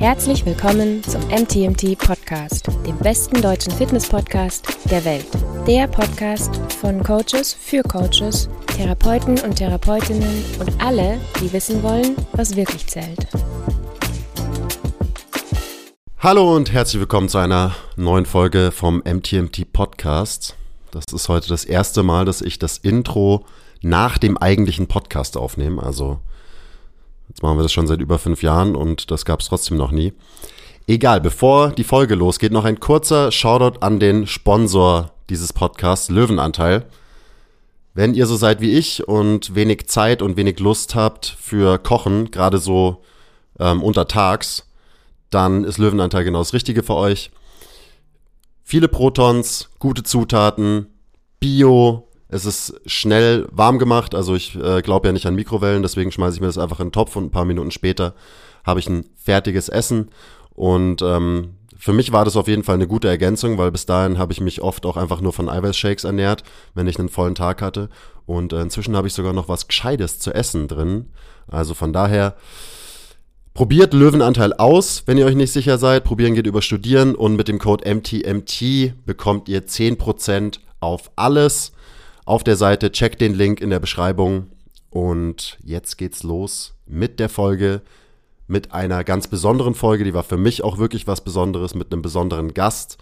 Herzlich willkommen zum MTMT Podcast, dem besten deutschen Fitness-Podcast der Welt. Der Podcast von Coaches für Coaches, Therapeuten und Therapeutinnen und alle, die wissen wollen, was wirklich zählt. Hallo und herzlich willkommen zu einer neuen Folge vom MTMT Podcast. Das ist heute das erste Mal, dass ich das Intro nach dem eigentlichen Podcast aufnehme. Also Jetzt machen wir das schon seit über fünf Jahren und das gab es trotzdem noch nie. Egal, bevor die Folge losgeht, noch ein kurzer Shoutout an den Sponsor dieses Podcasts, Löwenanteil. Wenn ihr so seid wie ich und wenig Zeit und wenig Lust habt für Kochen, gerade so ähm, untertags, dann ist Löwenanteil genau das Richtige für euch. Viele Protons, gute Zutaten, Bio, es ist schnell warm gemacht, also ich äh, glaube ja nicht an Mikrowellen, deswegen schmeiße ich mir das einfach in den Topf und ein paar Minuten später habe ich ein fertiges Essen. Und ähm, für mich war das auf jeden Fall eine gute Ergänzung, weil bis dahin habe ich mich oft auch einfach nur von Eiweißshakes ernährt, wenn ich einen vollen Tag hatte. Und äh, inzwischen habe ich sogar noch was Gescheites zu essen drin. Also von daher, probiert Löwenanteil aus, wenn ihr euch nicht sicher seid. Probieren geht über Studieren und mit dem Code MTMT bekommt ihr 10% auf alles auf der Seite. Checkt den Link in der Beschreibung. Und jetzt geht's los mit der Folge, mit einer ganz besonderen Folge. Die war für mich auch wirklich was Besonderes, mit einem besonderen Gast.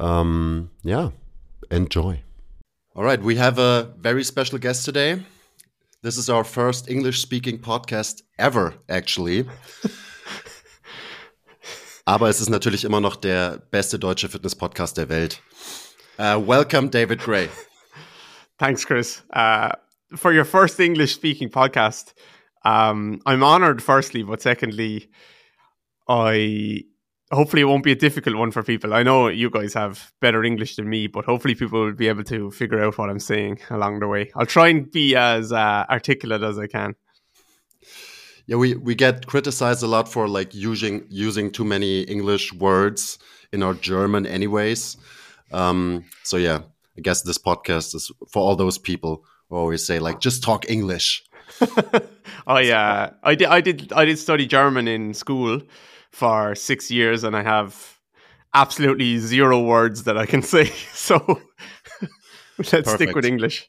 Ähm, ja, enjoy. All right, we have a very special guest today. This is our first English speaking podcast ever, actually. Aber es ist natürlich immer noch der beste deutsche Fitness-Podcast der Welt. Uh, welcome, David Gray. Thanks, Chris. Uh, for your first English speaking podcast, um, I'm honored, firstly, but secondly, I hopefully it won't be a difficult one for people. I know you guys have better English than me, but hopefully people will be able to figure out what I'm saying along the way. I'll try and be as uh, articulate as I can. Yeah, we, we get criticized a lot for like using using too many English words in our German, anyways. Um, so yeah, I guess this podcast is for all those people who always say like just talk English. oh yeah, I did. I did. I did study German in school for six years, and I have absolutely zero words that I can say. So let's Perfect. stick with English.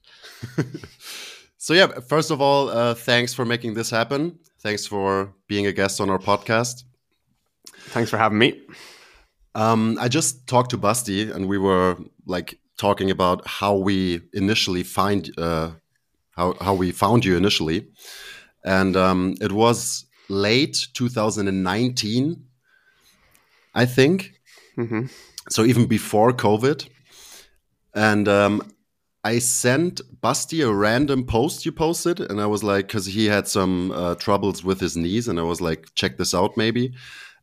so yeah, first of all, uh, thanks for making this happen. Thanks for being a guest on our podcast. Thanks for having me. Um, I just talked to Basti, and we were like talking about how we initially find uh, how how we found you initially, and um, it was late 2019, I think. Mm -hmm. So even before COVID, and um, I sent Basti a random post you posted, and I was like, because he had some uh, troubles with his knees, and I was like, check this out, maybe.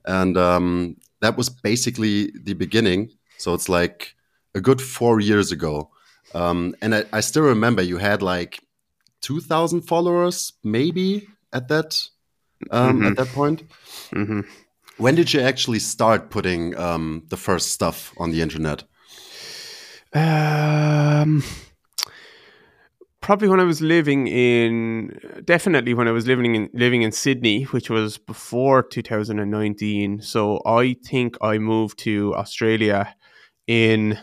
And um, that was basically the beginning. So it's like a good four years ago. Um, and I, I, still remember you had like 2,000 followers, maybe at that um, mm-hmm. at that point. Mm-hmm. When did you actually start putting um, the first stuff on the internet? Um, probably when I was living in, definitely when I was living in living in Sydney, which was before 2019. So I think I moved to Australia in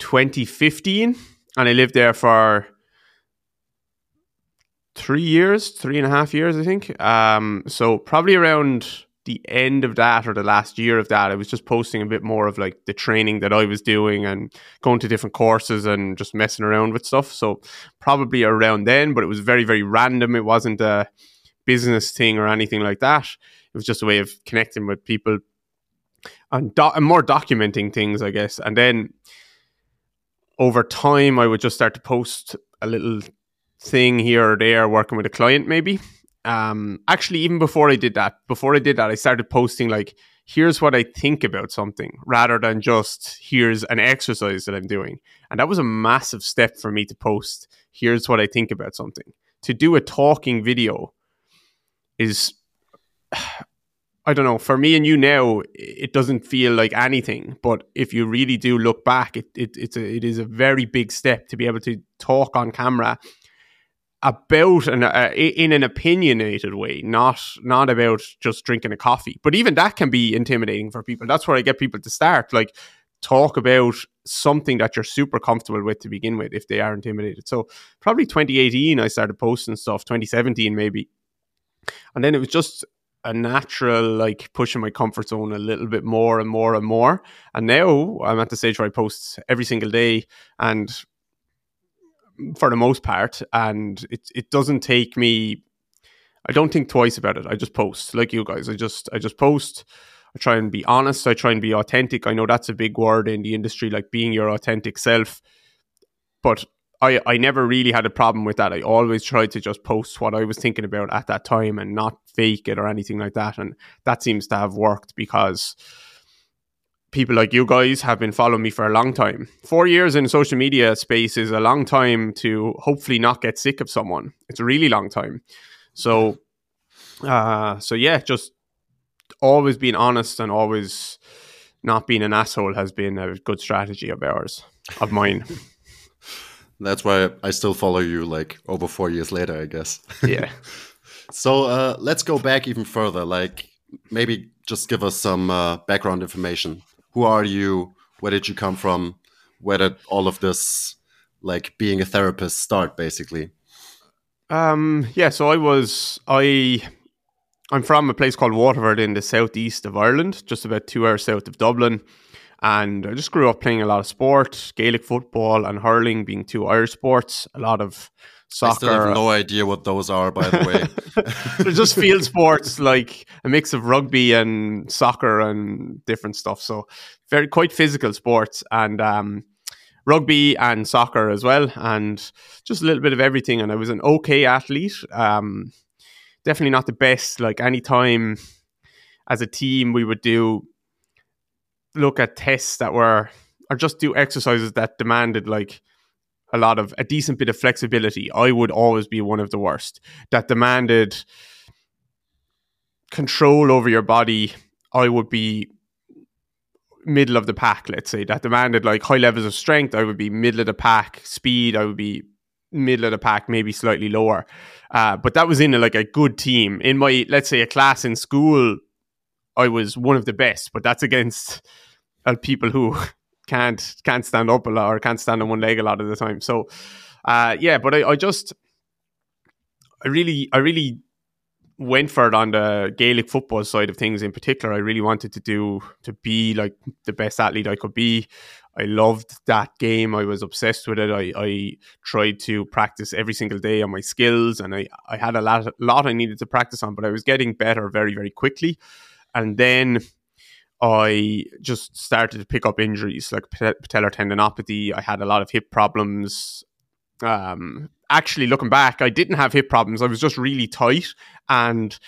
2015, and I lived there for three years, three and a half years, I think. Um, so probably around the end of that or the last year of that, I was just posting a bit more of like the training that I was doing and going to different courses and just messing around with stuff. So probably around then, but it was very, very random. It wasn't a business thing or anything like that. It was just a way of connecting with people and, do- and more documenting things, I guess. And then over time, I would just start to post a little thing here or there, working with a client, maybe. Um, actually, even before I did that, before I did that, I started posting like, here's what I think about something rather than just here's an exercise that I'm doing. And that was a massive step for me to post, here's what I think about something. To do a talking video is I don't know. For me and you now, it doesn't feel like anything. But if you really do look back, it, it it's a, it is a very big step to be able to talk on camera about an uh, in an opinionated way, not not about just drinking a coffee. But even that can be intimidating for people. That's where I get people to start. Like talk about something that you're super comfortable with to begin with if they are intimidated. So probably 2018 I started posting stuff, 2017 maybe. And then it was just a natural like pushing my comfort zone a little bit more and more and more. And now I'm at the stage where I post every single day and for the most part and it it doesn't take me I don't think twice about it. I just post like you guys. I just I just post I try and be honest. I try and be authentic. I know that's a big word in the industry, like being your authentic self. But I, I never really had a problem with that. I always tried to just post what I was thinking about at that time and not fake it or anything like that. And that seems to have worked because people like you guys have been following me for a long time. Four years in social media space is a long time to hopefully not get sick of someone. It's a really long time. So, uh, so yeah, just always being honest and always not being an asshole has been a good strategy of ours, of mine. That's why I still follow you like over four years later, I guess. Yeah. so uh, let's go back even further. Like maybe just give us some uh, background information. Who are you? Where did you come from? Where did all of this, like being a therapist, start basically? Um, yeah, so I was I I'm from a place called Waterford in the southeast of Ireland, just about two hours south of Dublin. And I just grew up playing a lot of sport, Gaelic football and hurling being two Irish sports, a lot of soccer. I still have no idea what those are, by the way. They're just field sports, like a mix of rugby and soccer and different stuff. So very quite physical sports and um, rugby and soccer as well, and just a little bit of everything. And I was an okay athlete. Um, definitely not the best. Like anytime as a team, we would do look at tests that were or just do exercises that demanded like a lot of a decent bit of flexibility. I would always be one of the worst that demanded control over your body. I would be middle of the pack, let's say, that demanded like high levels of strength. I would be middle of the pack, speed, I would be middle of the pack, maybe slightly lower. Uh, but that was in a, like a good team. In my, let's say, a class in school, I was one of the best, but that's against uh, people who can't can't stand up a lot or can't stand on one leg a lot of the time. So, uh, yeah, but I, I just, I really, I really went for it on the Gaelic football side of things in particular. I really wanted to do to be like the best athlete I could be. I loved that game. I was obsessed with it. I, I tried to practice every single day on my skills, and I, I had a lot, lot I needed to practice on, but I was getting better very, very quickly. And then I just started to pick up injuries like patellar tendinopathy. I had a lot of hip problems. Um, actually, looking back, I didn't have hip problems. I was just really tight and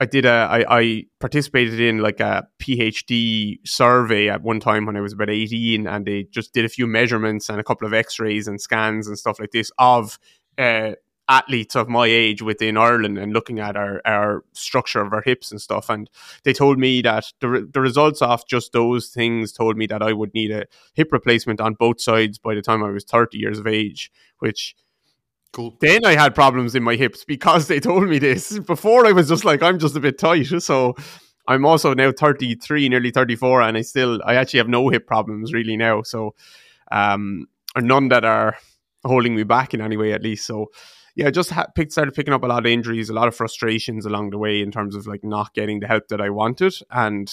I did a I, I participated in like a PhD survey at one time when I was about 18 and they just did a few measurements and a couple of x-rays and scans and stuff like this of uh, athletes of my age within Ireland and looking at our, our structure of our hips and stuff and they told me that the, the results of just those things told me that I would need a hip replacement on both sides by the time I was 30 years of age which Cool. Then I had problems in my hips because they told me this. Before I was just like, I'm just a bit tight. So I'm also now 33, nearly 34, and I still, I actually have no hip problems really now. So, um, or none that are holding me back in any way, at least. So, yeah, I just ha- picked, started picking up a lot of injuries, a lot of frustrations along the way in terms of like not getting the help that I wanted. And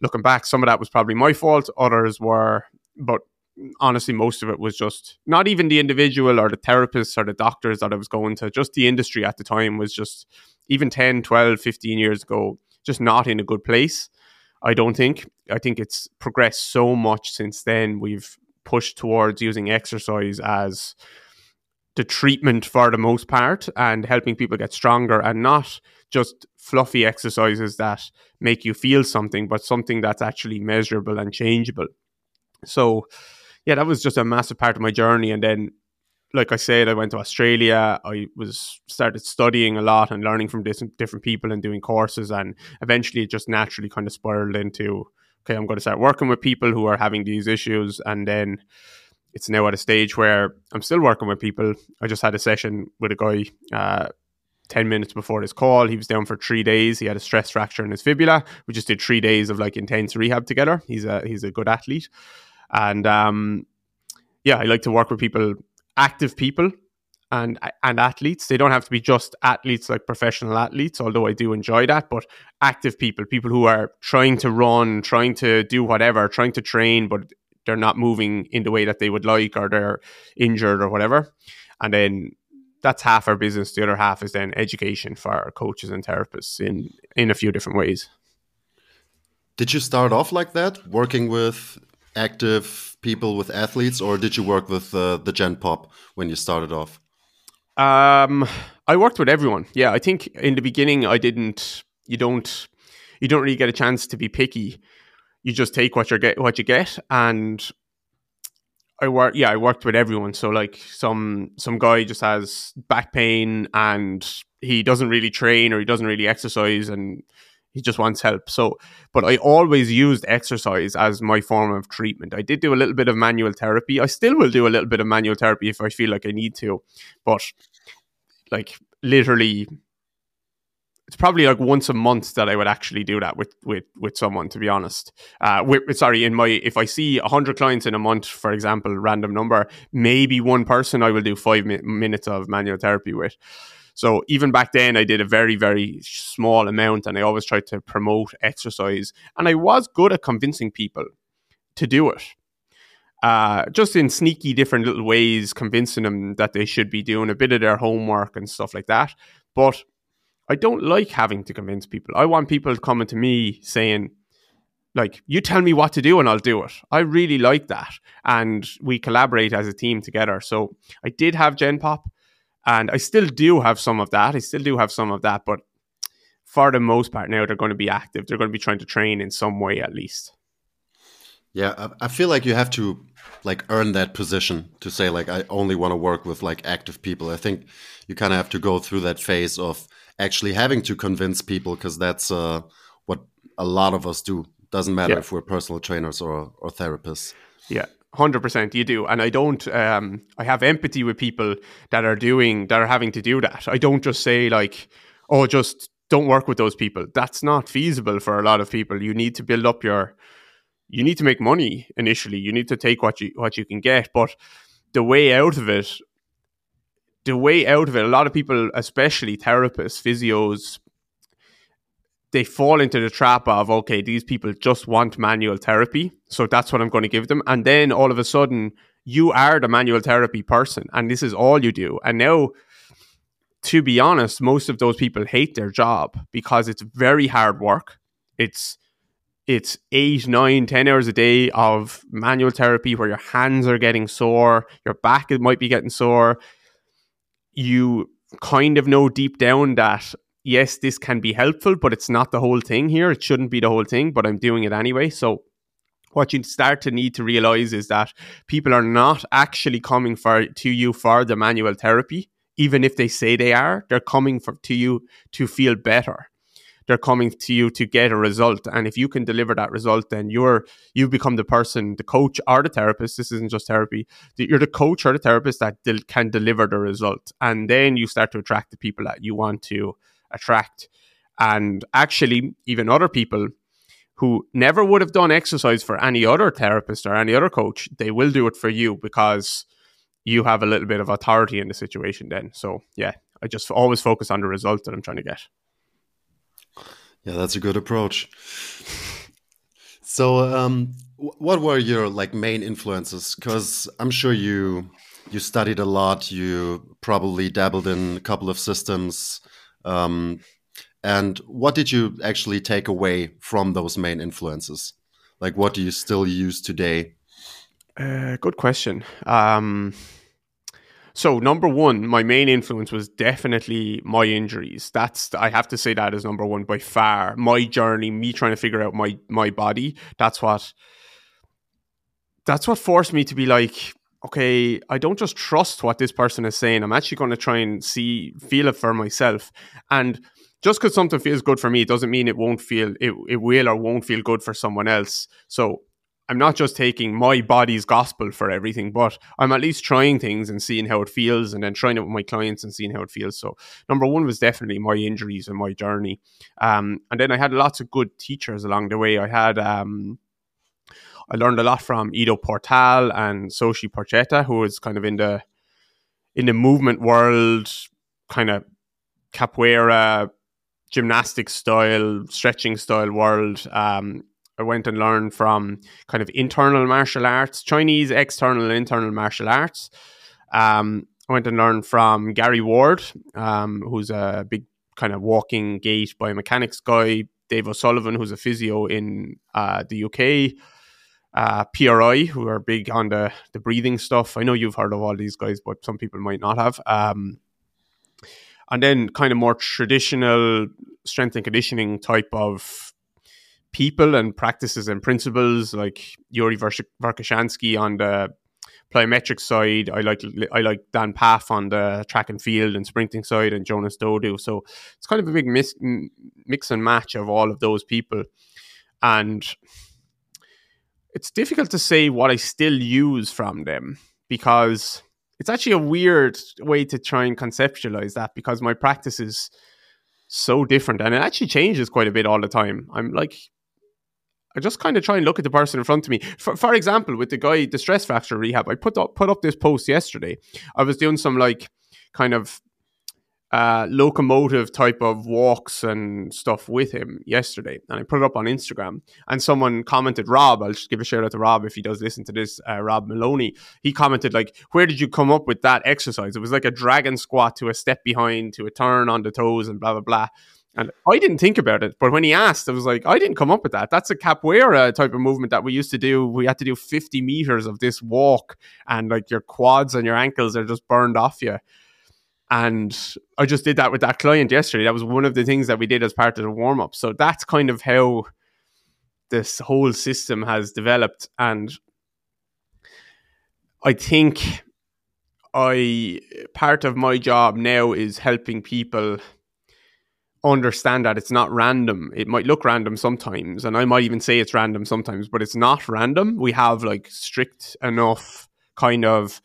looking back, some of that was probably my fault. Others were, but honestly, most of it was just not even the individual or the therapists or the doctors that I was going to, just the industry at the time was just even 10, 12, 15 years ago, just not in a good place. I don't think. I think it's progressed so much since then. We've pushed towards using exercise as the treatment for the most part and helping people get stronger and not just fluffy exercises that make you feel something, but something that's actually measurable and changeable. So, yeah, that was just a massive part of my journey. And then, like I said, I went to Australia. I was started studying a lot and learning from different different people and doing courses. And eventually, it just naturally kind of spiraled into okay, I'm going to start working with people who are having these issues. And then it's now at a stage where I'm still working with people. I just had a session with a guy uh, 10 minutes before this call. He was down for three days. He had a stress fracture in his fibula. We just did three days of like intense rehab together. He's a he's a good athlete. And um, yeah, I like to work with people, active people and and athletes. They don't have to be just athletes like professional athletes, although I do enjoy that, but active people, people who are trying to run, trying to do whatever, trying to train, but they're not moving in the way that they would like or they're injured or whatever. And then that's half our business. The other half is then education for our coaches and therapists in in a few different ways. Did you start off like that, working with active people with athletes, or did you work with uh, the Gen Pop when you started off? Um, I worked with everyone. Yeah, I think in the beginning I didn't. You don't. You don't really get a chance to be picky. You just take what you get, what you get, and I work. Yeah, I worked with everyone. So like some some guy just has back pain and he doesn't really train or he doesn't really exercise and he just wants help. So, but I always used exercise as my form of treatment. I did do a little bit of manual therapy. I still will do a little bit of manual therapy if I feel like I need to, but like literally it's probably like once a month that I would actually do that with with with someone. To be honest, uh, with, sorry, in my if I see hundred clients in a month, for example, random number, maybe one person I will do five mi- minutes of manual therapy with. So even back then, I did a very very small amount, and I always tried to promote exercise, and I was good at convincing people to do it. Uh, just in sneaky different little ways, convincing them that they should be doing a bit of their homework and stuff like that. But I don't like having to convince people. I want people coming to me saying, like, you tell me what to do and I'll do it. I really like that. And we collaborate as a team together. So I did have Gen Pop and I still do have some of that. I still do have some of that. But for the most part now, they're going to be active. They're going to be trying to train in some way at least. Yeah, I feel like you have to like earn that position to say like I only want to work with like active people. I think you kind of have to go through that phase of actually having to convince people because that's uh, what a lot of us do. Doesn't matter yeah. if we're personal trainers or or therapists. Yeah, hundred percent, you do. And I don't. Um, I have empathy with people that are doing that are having to do that. I don't just say like, oh, just don't work with those people. That's not feasible for a lot of people. You need to build up your. You need to make money initially. You need to take what you what you can get, but the way out of it the way out of it, a lot of people, especially therapists, physios, they fall into the trap of okay, these people just want manual therapy, so that's what I'm going to give them, and then all of a sudden you are the manual therapy person, and this is all you do, and now. To be honest, most of those people hate their job because it's very hard work. It's it's eight, nine, ten hours a day of manual therapy where your hands are getting sore, your back might be getting sore, you kind of know deep down that yes, this can be helpful, but it's not the whole thing here. It shouldn't be the whole thing, but I'm doing it anyway. So what you start to need to realize is that people are not actually coming for to you for the manual therapy even if they say they are they're coming for to you to feel better they're coming to you to get a result. And if you can deliver that result then you're you become the person the coach or the therapist. This isn't just therapy. You're the coach or the therapist that can deliver the result. And then you start to attract the people that you want to attract. And actually even other people who never would have done exercise for any other therapist or any other coach they will do it for you because you have a little bit of authority in the situation then. So yeah i just always focus on the result that i'm trying to get yeah, that's a good approach. So, um, what were your like main influences? Because I'm sure you you studied a lot. You probably dabbled in a couple of systems. Um, and what did you actually take away from those main influences? Like, what do you still use today? Uh, good question. Um, so number one, my main influence was definitely my injuries. That's I have to say that is number one by far. My journey, me trying to figure out my my body. That's what that's what forced me to be like, okay, I don't just trust what this person is saying. I'm actually going to try and see feel it for myself. And just because something feels good for me doesn't mean it won't feel it, it will or won't feel good for someone else. So I'm not just taking my body's gospel for everything, but I'm at least trying things and seeing how it feels and then trying it with my clients and seeing how it feels. So, number one was definitely my injuries and my journey. Um, and then I had lots of good teachers along the way. I had, um, I learned a lot from Ido Portal and Soshi Porchetta, who was kind of in the in the movement world, kind of capoeira, gymnastic style, stretching style world. Um, I went and learned from kind of internal martial arts, Chinese external and internal martial arts. Um, I went and learned from Gary Ward, um, who's a big kind of walking gait biomechanics guy. Dave O'Sullivan, who's a physio in uh, the UK. Uh, PRI, who are big on the, the breathing stuff. I know you've heard of all these guys, but some people might not have. Um, and then kind of more traditional strength and conditioning type of people and practices and principles like Yuri Verkhoshansky on the plyometric side. I like I like Dan Pfaff on the track and field and sprinting side, and Jonas Dodoo. So it's kind of a big mix and match of all of those people, and it's difficult to say what I still use from them because it's actually a weird way to try and conceptualize that because my practice is so different and it actually changes quite a bit all the time. I'm like, I just kind of try and look at the person in front of me. For, for example, with the guy, the stress fracture rehab, I put up put up this post yesterday. I was doing some like kind of uh, locomotive type of walks and stuff with him yesterday, and I put it up on Instagram. And someone commented, Rob, I'll just give a shout out to Rob if he does listen to this. Uh, Rob Maloney, he commented like, "Where did you come up with that exercise? It was like a dragon squat to a step behind to a turn on the toes and blah blah blah." And I didn't think about it, but when he asked, I was like, I didn't come up with that. That's a capoeira type of movement that we used to do. We had to do 50 meters of this walk, and like your quads and your ankles are just burned off you. And I just did that with that client yesterday. That was one of the things that we did as part of the warm up. So that's kind of how this whole system has developed. And I think I part of my job now is helping people understand that it's not random. It might look random sometimes, and I might even say it's random sometimes, but it's not random. We have like strict enough kind of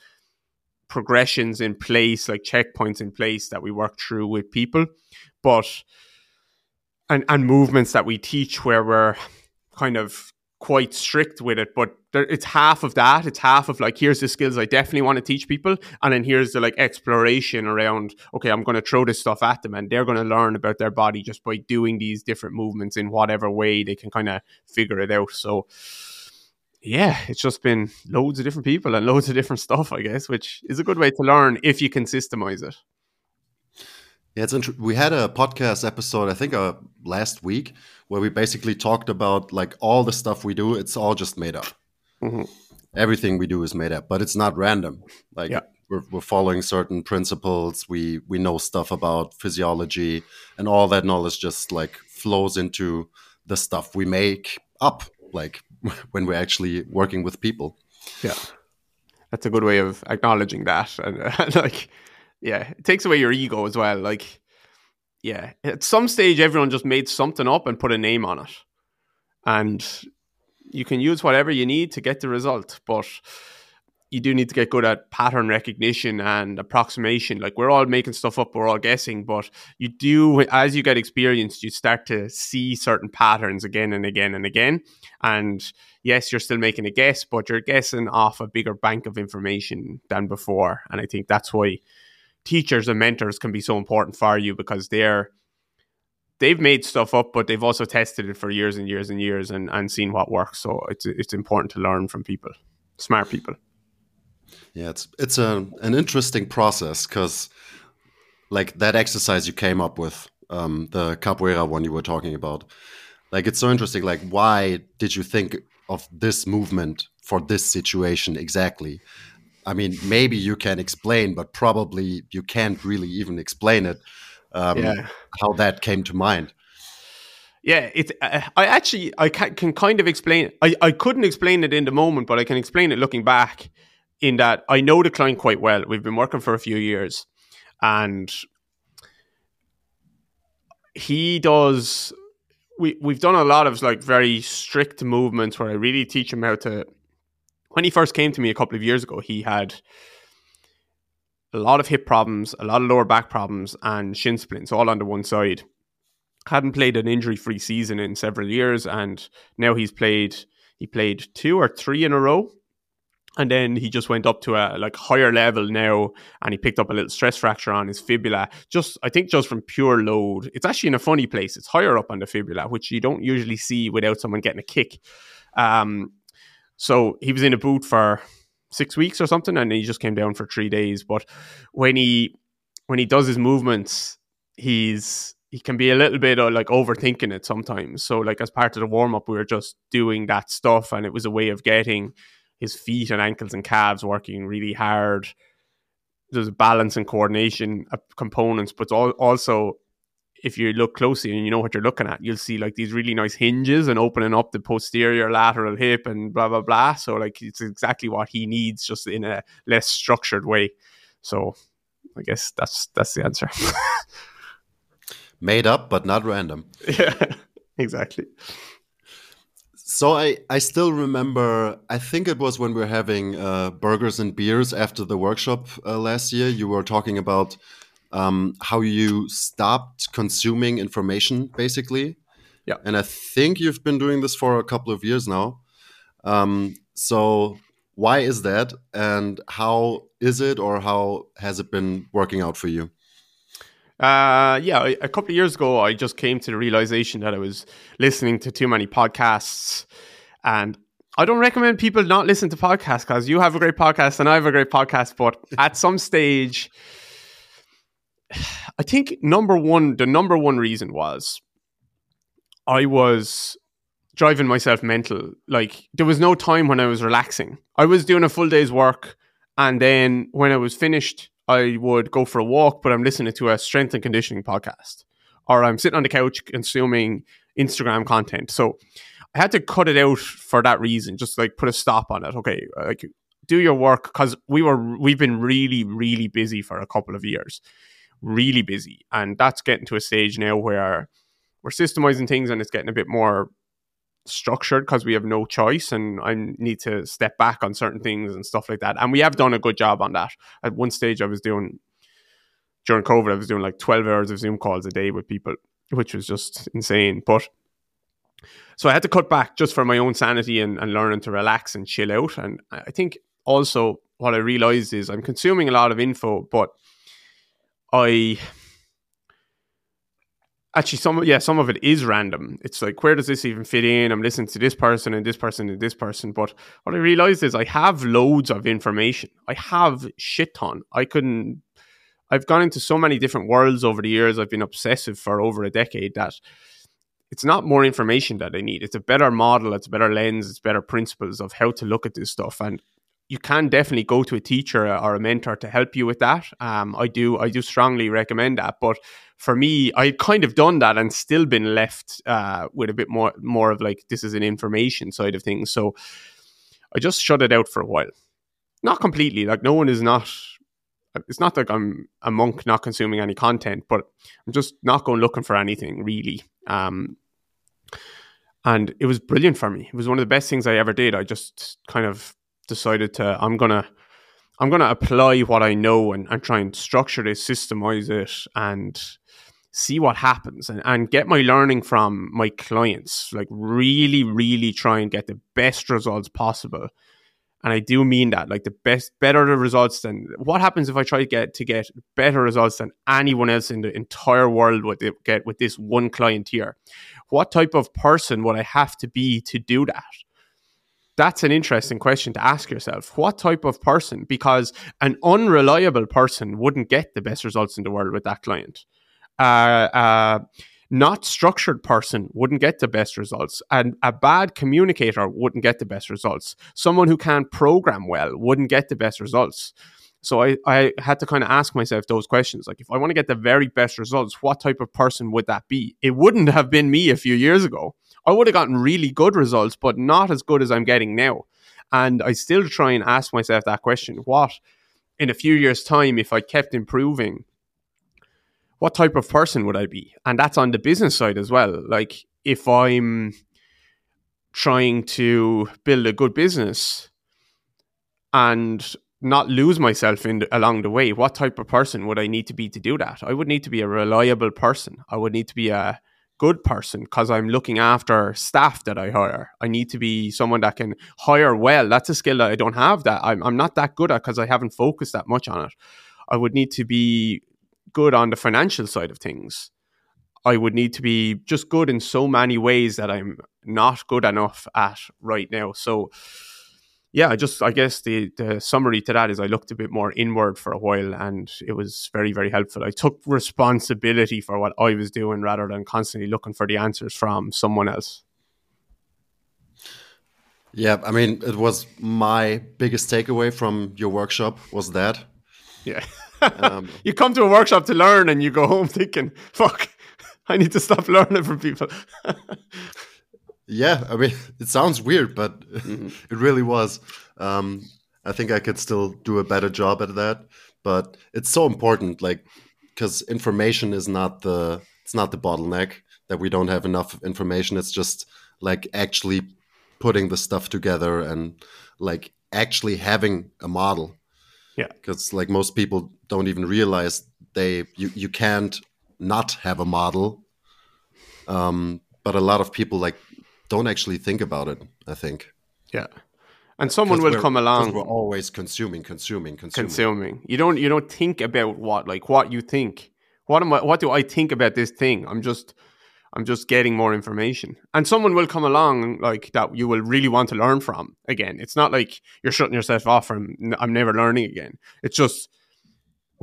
progressions in place, like checkpoints in place that we work through with people, but and and movements that we teach where we're kind of quite strict with it, but there, it's half of that. It's half of like, here's the skills I definitely want to teach people. And then here's the like exploration around, okay, I'm going to throw this stuff at them and they're going to learn about their body just by doing these different movements in whatever way they can kind of figure it out. So, yeah, it's just been loads of different people and loads of different stuff, I guess, which is a good way to learn if you can systemize it. Yeah, it's int- we had a podcast episode, I think, uh, last week, where we basically talked about like all the stuff we do. It's all just made up. Mm-hmm. Everything we do is made up, but it's not random. Like yeah. we're, we're following certain principles. We we know stuff about physiology, and all that knowledge just like flows into the stuff we make up. Like when we're actually working with people. Yeah, that's a good way of acknowledging that, and uh, like, yeah, it takes away your ego as well. Like, yeah, at some stage, everyone just made something up and put a name on it, and you can use whatever you need to get the result, but you do need to get good at pattern recognition and approximation. Like we're all making stuff up, we're all guessing, but you do as you get experienced, you start to see certain patterns again and again and again. And yes, you're still making a guess, but you're guessing off a bigger bank of information than before. And I think that's why teachers and mentors can be so important for you because they're they've made stuff up, but they've also tested it for years and years and years and, and seen what works. So it's it's important to learn from people, smart people. Yeah, it's it's a an interesting process because like that exercise you came up with, um, the capoeira one you were talking about, like it's so interesting. Like, why did you think of this movement for this situation exactly? I mean, maybe you can explain, but probably you can't really even explain it. Um, yeah. How that came to mind. Yeah, it's. Uh, I actually I can, can kind of explain. I I couldn't explain it in the moment, but I can explain it looking back in that I know the client quite well. We've been working for a few years, and he does we we've done a lot of like very strict movements where I really teach him how to. When he first came to me a couple of years ago, he had a lot of hip problems, a lot of lower back problems, and shin splints all under one side. Hadn't played an injury-free season in several years, and now he's played. He played two or three in a row and then he just went up to a like higher level now and he picked up a little stress fracture on his fibula just i think just from pure load it's actually in a funny place it's higher up on the fibula which you don't usually see without someone getting a kick um, so he was in a boot for six weeks or something and he just came down for three days but when he when he does his movements he's he can be a little bit uh, like overthinking it sometimes so like as part of the warm up we were just doing that stuff and it was a way of getting his feet and ankles and calves working really hard. There's balance and coordination components, but also if you look closely and you know what you're looking at, you'll see like these really nice hinges and opening up the posterior lateral hip and blah blah blah. So like it's exactly what he needs, just in a less structured way. So I guess that's that's the answer. Made up, but not random. Yeah, exactly. So I, I still remember, I think it was when we were having uh, burgers and beers after the workshop uh, last year. You were talking about um, how you stopped consuming information, basically. Yeah. And I think you've been doing this for a couple of years now. Um, so why is that? And how is it, or how has it been working out for you? Uh, yeah, a couple of years ago, I just came to the realization that I was listening to too many podcasts, and I don't recommend people not listen to podcasts because you have a great podcast and I have a great podcast. But at some stage, I think number one, the number one reason was I was driving myself mental. Like there was no time when I was relaxing. I was doing a full day's work, and then when I was finished, I would go for a walk, but I'm listening to a strength and conditioning podcast, or I'm sitting on the couch consuming Instagram content. So I had to cut it out for that reason, just like put a stop on it. Okay, like do your work because we were we've been really really busy for a couple of years, really busy, and that's getting to a stage now where we're systemizing things and it's getting a bit more structured because we have no choice and I need to step back on certain things and stuff like that. And we have done a good job on that. At one stage, I was doing during COVID, I was doing like 12 hours of Zoom calls a day with people, which was just insane. But so I had to cut back just for my own sanity and, and learning to relax and chill out. And I think also what I realized is I'm consuming a lot of info, but I actually some yeah some of it is random. It's like where does this even fit in? I'm listening to this person and this person and this person. But what i realized is i have loads of information. I have shit ton. I couldn't i've gone into so many different worlds over the years. I've been obsessive for over a decade that it's not more information that i need. It's a better model. It's a better lens. It's better principles of how to look at this stuff. And you can definitely go to a teacher or a mentor to help you with that. Um, I do, I do strongly recommend that. But for me, I kind of done that and still been left uh, with a bit more, more of like this is an information side of things. So I just shut it out for a while. Not completely. Like no one is not. It's not like I'm a monk not consuming any content, but I'm just not going looking for anything really. Um, and it was brilliant for me. It was one of the best things I ever did. I just kind of decided to I'm gonna I'm gonna apply what I know and, and try and structure this, systemize it, and see what happens and, and get my learning from my clients. Like really, really try and get the best results possible. And I do mean that, like the best, better the results than what happens if I try to get to get better results than anyone else in the entire world would get with this one client here. What type of person would I have to be to do that? That's an interesting question to ask yourself. What type of person? Because an unreliable person wouldn't get the best results in the world with that client. Uh, uh, not structured person wouldn't get the best results and a bad communicator wouldn't get the best results someone who can't program well wouldn't get the best results so I, I had to kind of ask myself those questions like if i want to get the very best results what type of person would that be it wouldn't have been me a few years ago I would have gotten really good results, but not as good as I'm getting now. And I still try and ask myself that question what, in a few years' time, if I kept improving, what type of person would I be? And that's on the business side as well. Like, if I'm trying to build a good business and not lose myself in along the way, what type of person would I need to be to do that? I would need to be a reliable person. I would need to be a good person because I'm looking after staff that I hire. I need to be someone that can hire well. That's a skill that I don't have that I'm, I'm not that good at because I haven't focused that much on it. I would need to be good on the financial side of things. I would need to be just good in so many ways that I'm not good enough at right now. So, yeah, I just I guess the the summary to that is I looked a bit more inward for a while, and it was very very helpful. I took responsibility for what I was doing rather than constantly looking for the answers from someone else. Yeah, I mean, it was my biggest takeaway from your workshop was that. Yeah, um, you come to a workshop to learn, and you go home thinking, "Fuck, I need to stop learning from people." Yeah, I mean, it sounds weird, but mm-hmm. it really was. Um, I think I could still do a better job at that, but it's so important, like, because information is not the it's not the bottleneck that we don't have enough information. It's just like actually putting the stuff together and like actually having a model. Yeah, because like most people don't even realize they you you can't not have a model. Um, but a lot of people like don't actually think about it. I think. Yeah, and someone will come along. We're always consuming, consuming, consuming. Consuming. You don't. You don't think about what like what you think. What am I? What do I think about this thing? I'm just. I'm just getting more information. And someone will come along like that you will really want to learn from again. It's not like you're shutting yourself off from I'm never learning again. It's just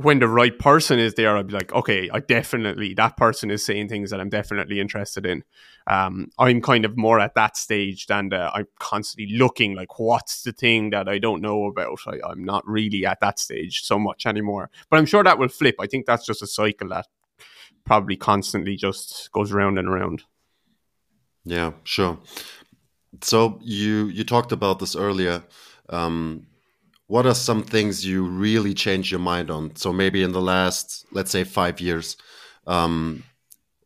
when the right person is there, I'd be like, okay, I definitely that person is saying things that I'm definitely interested in. Um, I'm kind of more at that stage than the, I'm constantly looking like, what's the thing that I don't know about? I, I'm not really at that stage so much anymore, but I'm sure that will flip. I think that's just a cycle that probably constantly just goes round and around. Yeah, sure. So you you talked about this earlier. Um, what are some things you really changed your mind on? So maybe in the last, let's say, five years, um,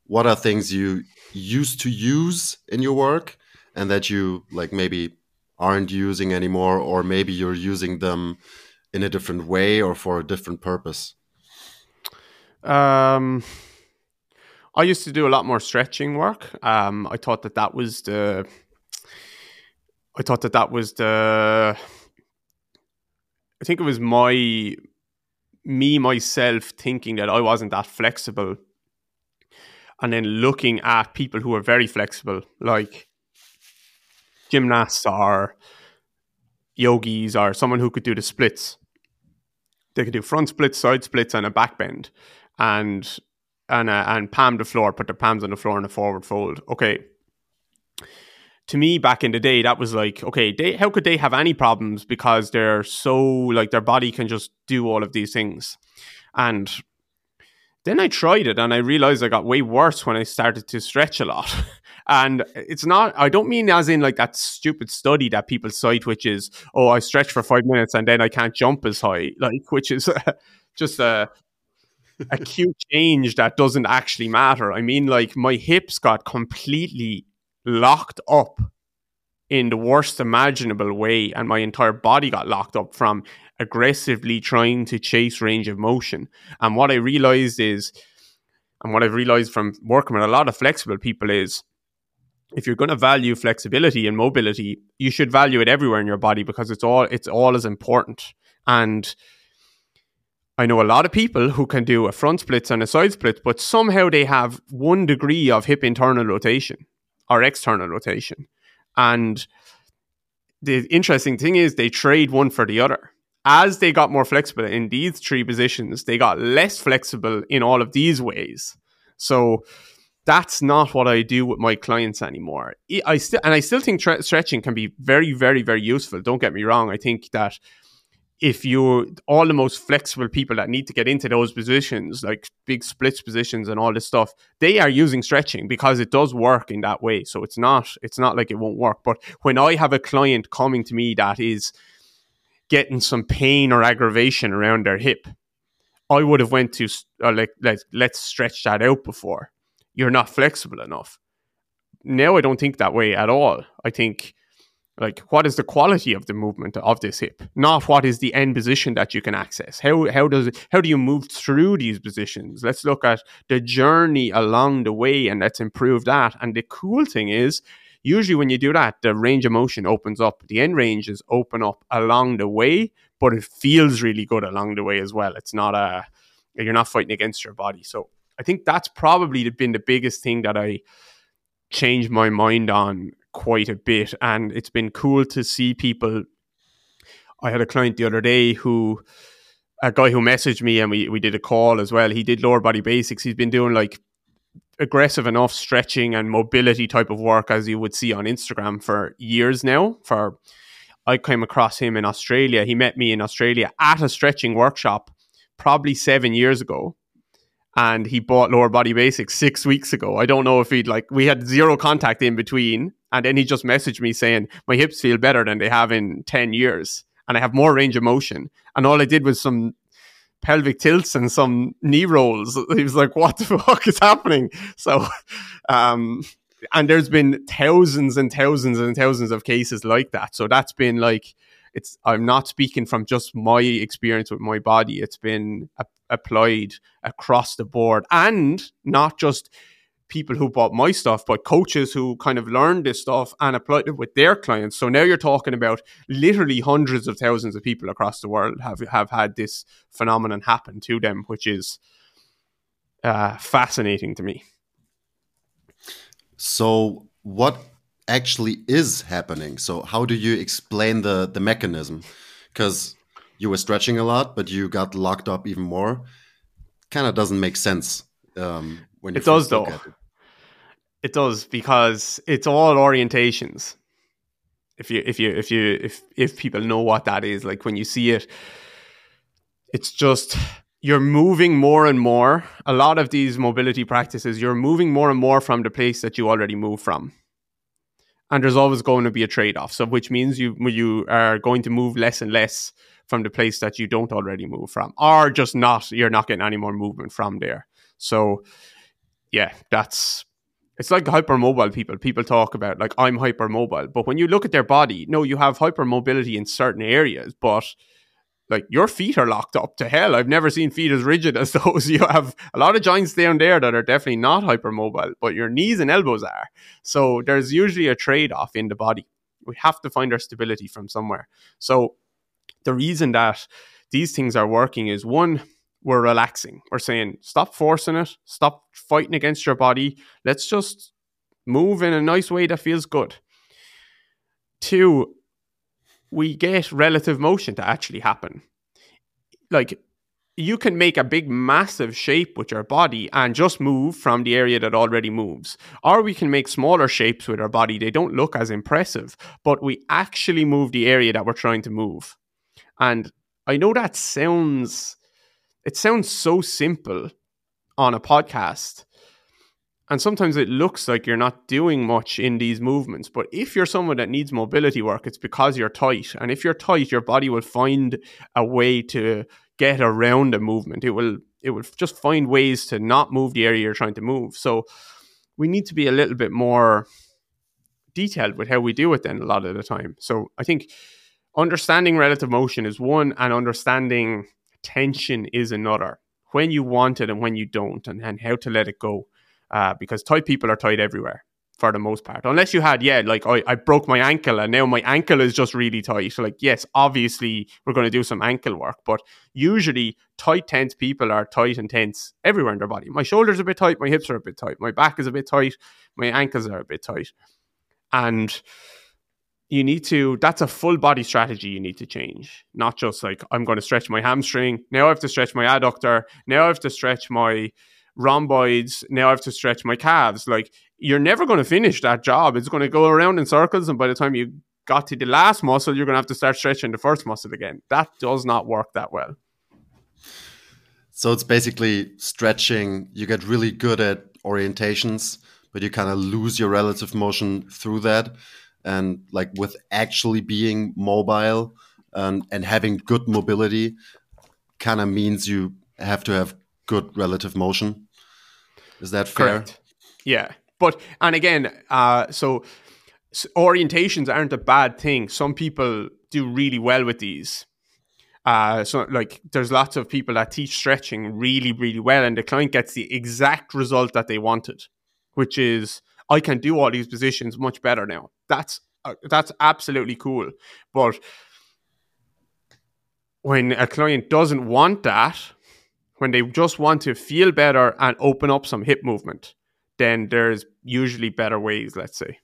what are things you used to use in your work and that you like maybe aren't using anymore, or maybe you're using them in a different way or for a different purpose? Um, I used to do a lot more stretching work. Um, I thought that that was the. I thought that that was the I think it was my me myself thinking that I wasn't that flexible and then looking at people who are very flexible like gymnasts or yogis or someone who could do the splits. They could do front splits side splits and a back bend and and uh, and palm the floor put their palms on the floor in a forward fold. Okay to me back in the day that was like okay they how could they have any problems because they're so like their body can just do all of these things and then I tried it and I realized I got way worse when I started to stretch a lot. and it's not, I don't mean as in like that stupid study that people cite, which is, oh, I stretch for five minutes and then I can't jump as high, like, which is just a, acute change that doesn't actually matter. I mean, like, my hips got completely locked up in the worst imaginable way, and my entire body got locked up from aggressively trying to chase range of motion. And what I realized is, and what I've realized from working with a lot of flexible people is, if you're going to value flexibility and mobility, you should value it everywhere in your body because it's all it's all as important. And I know a lot of people who can do a front splits and a side split, but somehow they have one degree of hip internal rotation or external rotation. And the interesting thing is they trade one for the other. As they got more flexible in these three positions, they got less flexible in all of these ways. So that's not what I do with my clients anymore. I still and I still think tre- stretching can be very, very, very useful. Don't get me wrong. I think that if you're all the most flexible people that need to get into those positions, like big splits positions and all this stuff, they are using stretching because it does work in that way. So it's not it's not like it won't work. But when I have a client coming to me that is getting some pain or aggravation around their hip, I would have went to uh, like let let's stretch that out before. You're not flexible enough. now I don't think that way at all. I think like what is the quality of the movement of this hip? Not what is the end position that you can access. How how does it, how do you move through these positions? Let's look at the journey along the way and let's improve that. And the cool thing is usually when you do that the range of motion opens up. The end ranges open up along the way but it feels really good along the way as well. It's not a you're not fighting against your body. So i think that's probably been the biggest thing that i changed my mind on quite a bit. And it's been cool to see people. I had a client the other day who, a guy who messaged me and we, we did a call as well. He did lower body basics. He's been doing like aggressive enough stretching and mobility type of work as you would see on Instagram for years now. For I came across him in Australia. He met me in Australia at a stretching workshop probably seven years ago and he bought lower body basics six weeks ago. I don't know if he'd like we had zero contact in between, and then he just messaged me saying my hips feel better than they have in ten years, and I have more range of motion. And all I did was some pelvic tilts and some knee rolls. He was like, "What the fuck is happening?" So, um, and there's been thousands and thousands and thousands of cases like that. So that's been like it's I'm not speaking from just my experience with my body. It's been a, applied across the board, and not just people who bought my stuff, but coaches who kind of learned this stuff and applied it with their clients. So now you're talking about literally hundreds of thousands of people across the world have have had this phenomenon happen to them, which is uh, fascinating to me. So, what actually is happening. So how do you explain the the mechanism? Because you were stretching a lot, but you got locked up even more. Kind of doesn't make sense um, when you it does though. It. It does because it's all orientations. If you if you if you if if people know what that is, like when you see it, it's just you're moving more and more. A lot of these mobility practices, you're moving more and more from the place that you already move from and there's always going to be a trade off. So, which means you you are going to move less and less from the place that you don't already move from, or just not. You're not getting any more movement from there. So, yeah, that's it's like hypermobile people. People talk about like I'm hypermobile, but when you look at their body, no, you have hypermobility in certain areas, but like your feet are locked up to hell. I've never seen feet as rigid as those. You have a lot of joints down there that are definitely not hypermobile, but your knees and elbows are. So there's usually a trade off in the body. We have to find our stability from somewhere. So the reason that these things are working is one, we're relaxing. We're saying, stop forcing it, stop fighting against your body. Let's just move in a nice way that feels good. Two, we get relative motion to actually happen. Like you can make a big massive shape with your body and just move from the area that already moves or we can make smaller shapes with our body they don't look as impressive but we actually move the area that we're trying to move and i know that sounds it sounds so simple on a podcast and sometimes it looks like you're not doing much in these movements. But if you're someone that needs mobility work, it's because you're tight. And if you're tight, your body will find a way to get around a movement. It will it will just find ways to not move the area you're trying to move. So we need to be a little bit more detailed with how we do it then a lot of the time. So I think understanding relative motion is one and understanding tension is another. When you want it and when you don't and, and how to let it go uh, because tight people are tight everywhere for the most part. Unless you had, yeah, like I, I broke my ankle and now my ankle is just really tight. So, Like, yes, obviously we're going to do some ankle work, but usually tight, tense people are tight and tense everywhere in their body. My shoulders are a bit tight, my hips are a bit tight, my back is a bit tight, my ankles are a bit tight. And you need to, that's a full body strategy you need to change. Not just like, I'm going to stretch my hamstring. Now I have to stretch my adductor. Now I have to stretch my rhomboids. Now I have to stretch my calves. Like you're never going to finish that job. It's going to go around in circles, and by the time you got to the last muscle, you're going to have to start stretching the first muscle again. That does not work that well. So it's basically stretching. You get really good at orientations, but you kind of lose your relative motion through that. And like with actually being mobile and, and having good mobility, kind of means you have to have good relative motion. Is that fair? Correct. Yeah, but and again, uh, so orientations aren't a bad thing. Some people do really well with these. Uh, so like there's lots of people that teach stretching really, really well, and the client gets the exact result that they wanted, which is I can do all these positions much better now. That's uh, that's absolutely cool. But when a client doesn't want that, when they just want to feel better and open up some hip movement, then there's usually better ways, let's say.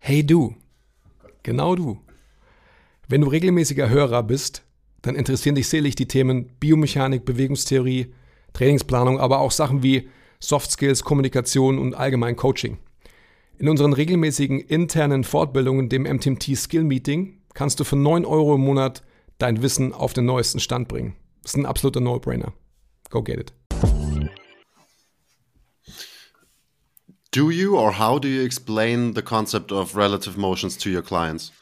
Hey du, genau du. Wenn du regelmäßiger Hörer bist, dann interessieren dich selig die Themen Biomechanik, Bewegungstheorie, Trainingsplanung, aber auch Sachen wie Soft Skills, Kommunikation und allgemein Coaching. In unseren regelmäßigen internen Fortbildungen, dem MTMT Skill Meeting, kannst du für 9 Euro im Monat dein Wissen auf den neuesten Stand bringen. Das ist ein absoluter No-Brainer. Go get it. Do you or how do you explain the concept of relative motions to your clients?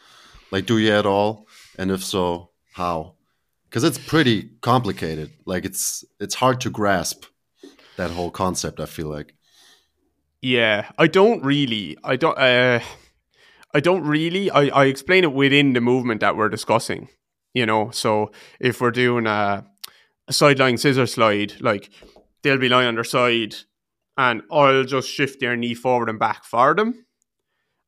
Like, do you at all? And if so, how? Because it's pretty complicated. Like, it's it's hard to grasp that whole concept. I feel like. Yeah, I don't really. I don't. Uh, I don't really. I, I explain it within the movement that we're discussing. You know, so if we're doing a, a sideline scissor slide, like they'll be lying on their side, and I'll just shift their knee forward and back for them,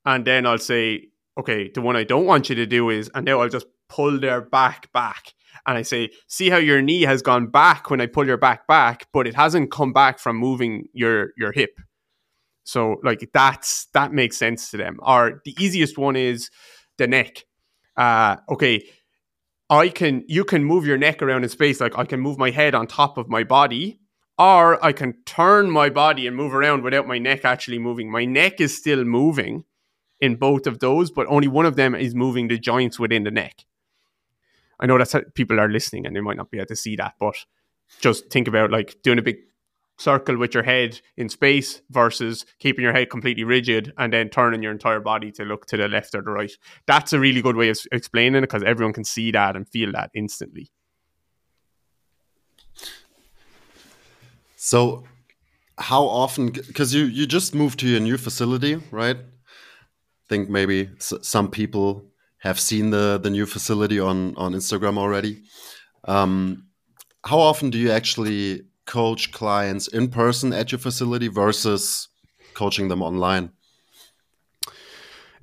and then I'll say, okay, the one I don't want you to do is, and now I'll just pull their back back. And I say, see how your knee has gone back when I pull your back back, but it hasn't come back from moving your your hip. So like that's that makes sense to them. Or the easiest one is the neck. Uh, okay, I can you can move your neck around in space. Like I can move my head on top of my body, or I can turn my body and move around without my neck actually moving. My neck is still moving, in both of those, but only one of them is moving the joints within the neck. I know that people are listening and they might not be able to see that, but just think about like doing a big circle with your head in space versus keeping your head completely rigid and then turning your entire body to look to the left or the right. That's a really good way of explaining it because everyone can see that and feel that instantly. So, how often? Because you you just moved to your new facility, right? think maybe some people have seen the the new facility on on Instagram already. Um, how often do you actually coach clients in person at your facility versus coaching them online?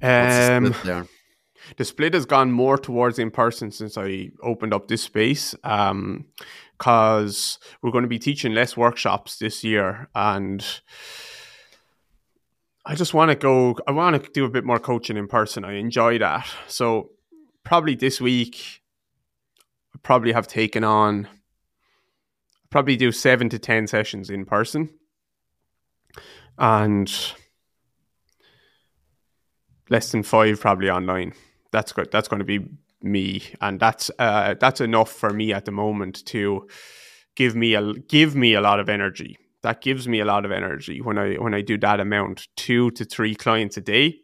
Um, the, split the split has gone more towards in person since I opened up this space. because um, we're going to be teaching less workshops this year and I just want to go. I want to do a bit more coaching in person. I enjoy that. So probably this week, I probably have taken on. Probably do seven to ten sessions in person, and less than five probably online. That's good. That's going to be me, and that's uh, that's enough for me at the moment to give me a give me a lot of energy that gives me a lot of energy when I when I do that amount, two to three clients a day.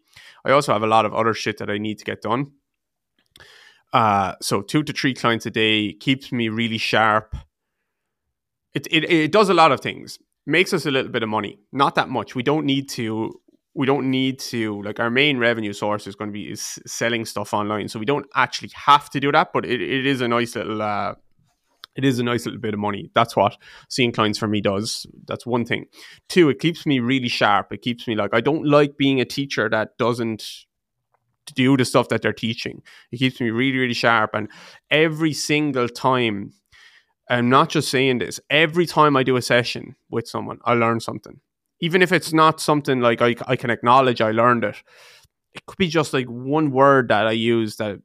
I also have a lot of other shit that I need to get done. Uh, so two to three clients a day keeps me really sharp. It, it it does a lot of things. Makes us a little bit of money. Not that much. We don't need to we don't need to like our main revenue source is going to be is selling stuff online so we don't actually have to do that but it, it is a nice little uh, it is a nice little bit of money. That's what seeing clients for me does. That's one thing. Two, it keeps me really sharp. It keeps me like I don't like being a teacher that doesn't do the stuff that they're teaching. It keeps me really, really sharp. And every single time, I'm not just saying this, every time I do a session with someone, I learn something. Even if it's not something like I, I can acknowledge I learned it, it could be just like one word that I use that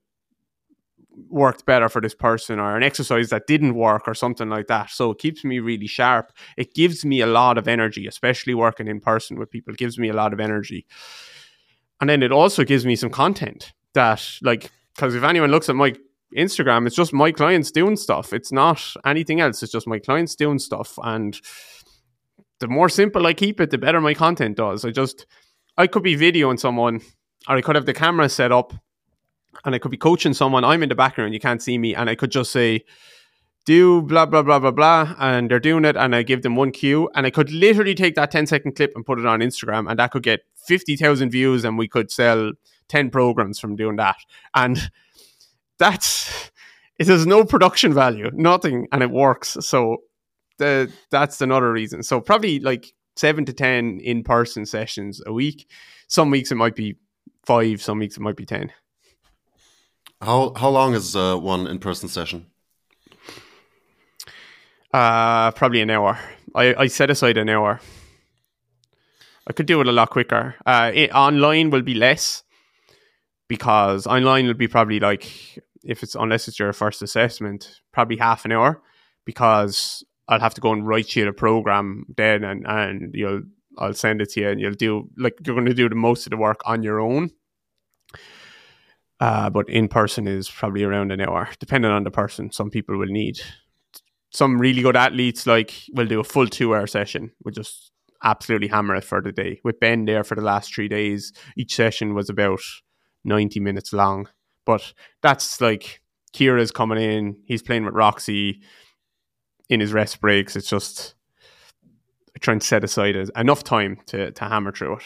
worked better for this person or an exercise that didn't work or something like that. So it keeps me really sharp. It gives me a lot of energy, especially working in person with people. It gives me a lot of energy. And then it also gives me some content that, like, because if anyone looks at my Instagram, it's just my clients doing stuff. It's not anything else. It's just my clients doing stuff. And the more simple I keep it, the better my content does. I just, I could be videoing someone or I could have the camera set up and I could be coaching someone. I'm in the background, you can't see me, and I could just say, do blah blah blah blah blah and they're doing it and I give them one cue and I could literally take that 10 second clip and put it on Instagram and that could get 50,000 views and we could sell 10 programs from doing that. And that's it has no production value nothing and it works. So the that's another reason. So probably like 7 to 10 in person sessions a week. Some weeks it might be 5 some weeks it might be 10 how how long is uh, one in person session uh, probably an hour. I, I set aside an hour. I could do it a lot quicker. Uh, it, online will be less because online will be probably like if it's unless it's your first assessment, probably half an hour because I'll have to go and write you the program then and and you'll I'll send it to you and you'll do like you're going to do the most of the work on your own. Uh, but in person is probably around an hour, depending on the person. Some people will need some really good athletes like will do a full two hour session. We'll just absolutely hammer it for the day. With Ben there for the last three days, each session was about 90 minutes long. But that's like Kira's coming in, he's playing with Roxy in his rest breaks. It's just trying to set aside enough time to, to hammer through it.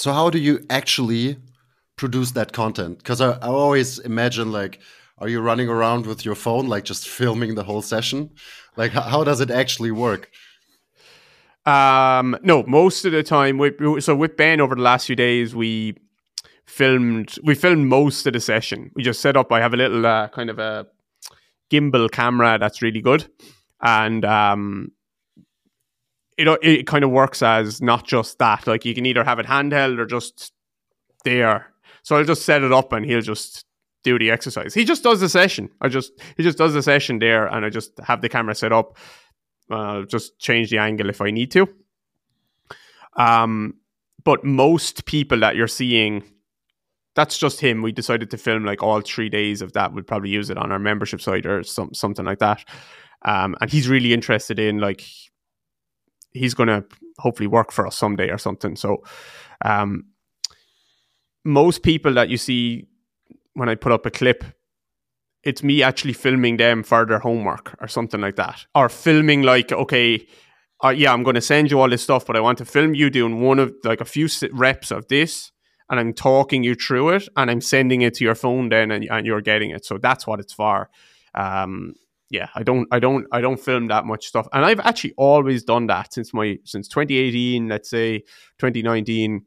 So, how do you actually produce that content? Because I, I always imagine like are you running around with your phone like just filming the whole session? Like how, how does it actually work? Um no most of the time we, so with ben over the last few days we filmed we filmed most of the session. We just set up i have a little uh, kind of a gimbal camera that's really good. And um it, it kind of works as not just that like you can either have it handheld or just there so i'll just set it up and he'll just do the exercise. He just does the session. I just he just does the session there, and I just have the camera set up. Uh, just change the angle if I need to. Um, but most people that you're seeing, that's just him. We decided to film like all three days of that. We'd probably use it on our membership site or some something like that. Um, and he's really interested in like he's going to hopefully work for us someday or something. So, um, most people that you see when I put up a clip, it's me actually filming them for their homework or something like that, or filming like okay. Uh, yeah, I'm going to send you all this stuff, but I want to film you doing one of like a few reps of this, and I'm talking you through it, and I'm sending it to your phone then, and, and you're getting it. So that's what it's for. Um, yeah, I don't, I don't, I don't film that much stuff, and I've actually always done that since my since 2018, let's say 2019.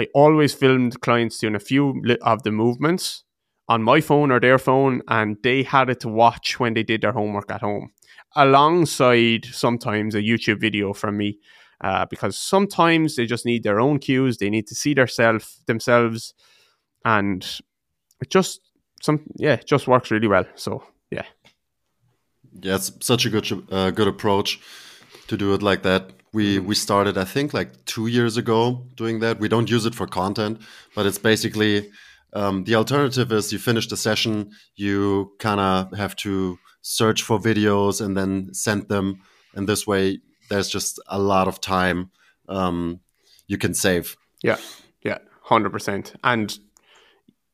I always filmed clients doing a few of the movements on my phone or their phone, and they had it to watch when they did their homework at home, alongside sometimes a YouTube video from me. Uh, because sometimes they just need their own cues, they need to see their self themselves, and it just some yeah, it just works really well. So yeah, it's such a good uh, good approach to do it like that. We mm-hmm. we started I think like two years ago doing that. We don't use it for content, but it's basically um, the alternative is you finish the session, you kind of have to search for videos and then send them, and this way there's just a lot of time um, you can save. Yeah, yeah, hundred percent, and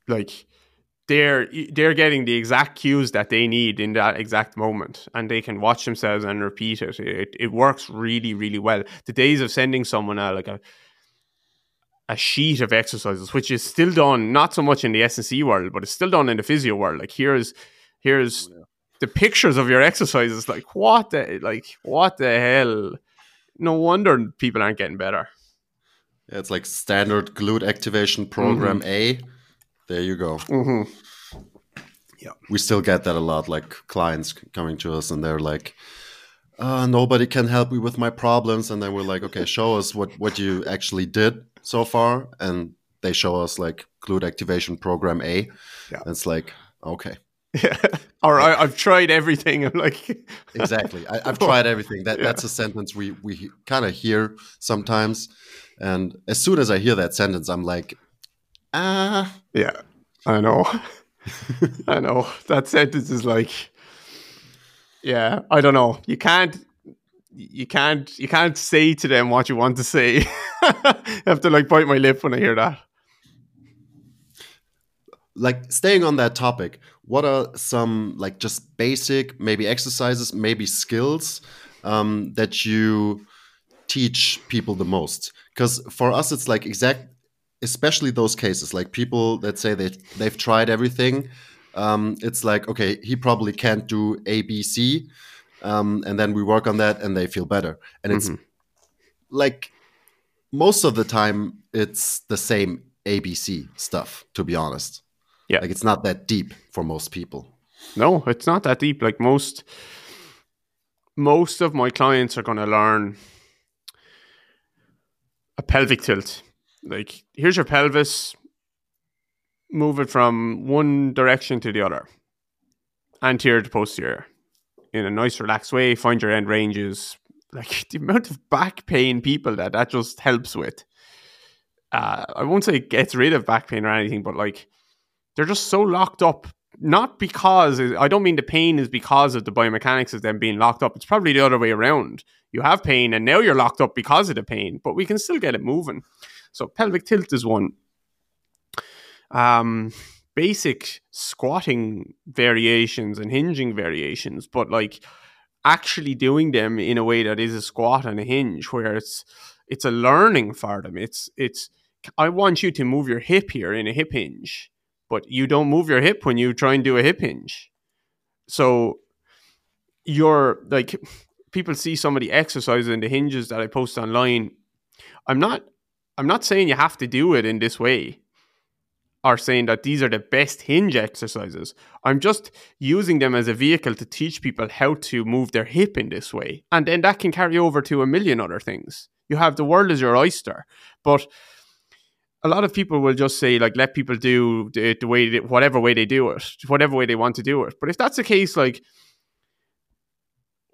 like they're they're getting the exact cues that they need in that exact moment and they can watch themselves and repeat it. It, it works really really well. The days of sending someone a, like a a sheet of exercises which is still done not so much in the S&C world but it's still done in the physio world. Like here's here's oh, yeah. the pictures of your exercises. Like what the like what the hell? No wonder people aren't getting better. Yeah, it's like standard glute activation program mm-hmm. A there you go. Mm-hmm. Yeah, we still get that a lot. Like clients coming to us and they're like, uh, "Nobody can help me with my problems," and then we're like, "Okay, show us what what you actually did so far," and they show us like glute activation program A. Yeah, and it's like, okay. Yeah. or I, have tried everything. I'm like, exactly. I, have tried everything. That yeah. that's a sentence we we kind of hear sometimes, and as soon as I hear that sentence, I'm like, ah, yeah, I know. I know. That sentence is like, yeah, I don't know. You can't, you can't, you can't say to them what you want to say. I have to like bite my lip when I hear that. like staying on that topic, what are some like just basic maybe exercises, maybe skills um, that you teach people the most? Because for us, it's like exact, especially those cases like people that say they they've tried everything. Um, it's like okay, he probably can't do A, B, C, um, and then we work on that, and they feel better. And it's mm -hmm. like most of the time, it's the same ABC stuff. To be honest. Yeah. Like it's not that deep for most people. No, it's not that deep. Like most most of my clients are going to learn a pelvic tilt. Like here's your pelvis, move it from one direction to the other. Anterior to posterior. In a nice relaxed way, find your end ranges. Like the amount of back pain people that that just helps with. Uh, I won't say it gets rid of back pain or anything, but like they're just so locked up. Not because I don't mean the pain is because of the biomechanics of them being locked up. It's probably the other way around. You have pain and now you're locked up because of the pain, but we can still get it moving. So pelvic tilt is one. Um, basic squatting variations and hinging variations, but like actually doing them in a way that is a squat and a hinge, where it's it's a learning for them. It's it's I want you to move your hip here in a hip hinge but you don't move your hip when you try and do a hip hinge. So you're like people see somebody exercising the hinges that I post online. I'm not I'm not saying you have to do it in this way or saying that these are the best hinge exercises. I'm just using them as a vehicle to teach people how to move their hip in this way. And then that can carry over to a million other things. You have the world as your oyster. But a lot of people will just say like let people do the, the way they, whatever way they do it whatever way they want to do it but if that's the case like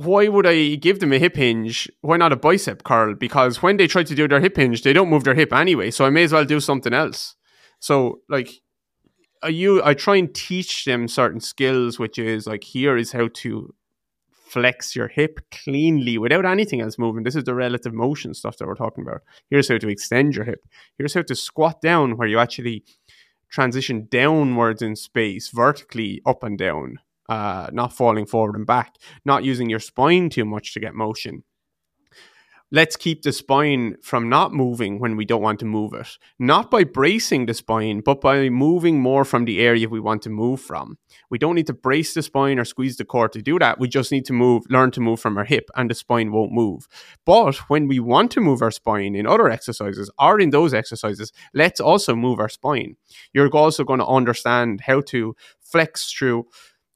why would i give them a hip hinge why not a bicep curl because when they try to do their hip hinge they don't move their hip anyway so i may as well do something else so like I, you i try and teach them certain skills which is like here is how to flex your hip cleanly without anything else moving. This is the relative motion stuff that we're talking about. Here's how to extend your hip. Here's how to squat down where you actually transition downwards in space, vertically up and down, uh, not falling forward and back, not using your spine too much to get motion let's keep the spine from not moving when we don't want to move it. Not by bracing the spine, but by moving more from the area we want to move from. We don't need to brace the spine or squeeze the core to do that. We just need to move, learn to move from our hip, and the spine won't move. But when we want to move our spine in other exercises or in those exercises, let's also move our spine. You're also going to understand how to flex through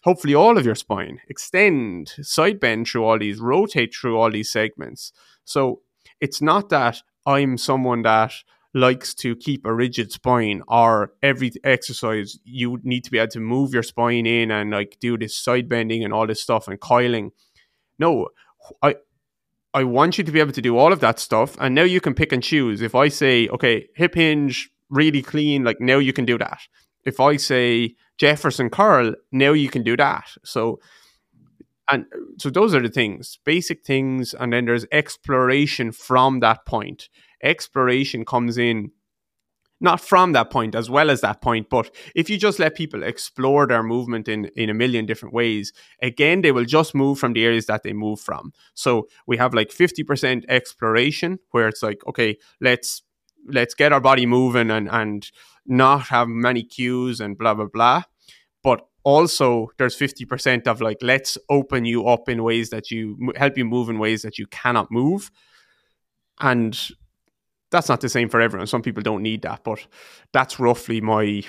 hopefully all of your spine, extend, side bend through all these, rotate through all these segments. So it's not that I'm someone that likes to keep a rigid spine or every exercise you need to be able to move your spine in and like do this side bending and all this stuff and coiling. No, I I want you to be able to do all of that stuff and now you can pick and choose. If I say, okay, hip hinge really clean, like now you can do that. If I say Jefferson curl, now you can do that. So and so those are the things basic things and then there's exploration from that point exploration comes in not from that point as well as that point but if you just let people explore their movement in in a million different ways again they will just move from the areas that they move from so we have like 50% exploration where it's like okay let's let's get our body moving and and not have many cues and blah blah blah. But also there's 50% of like let's open you up in ways that you help you move in ways that you cannot move. And that's not the same for everyone. Some people don't need that but that's roughly my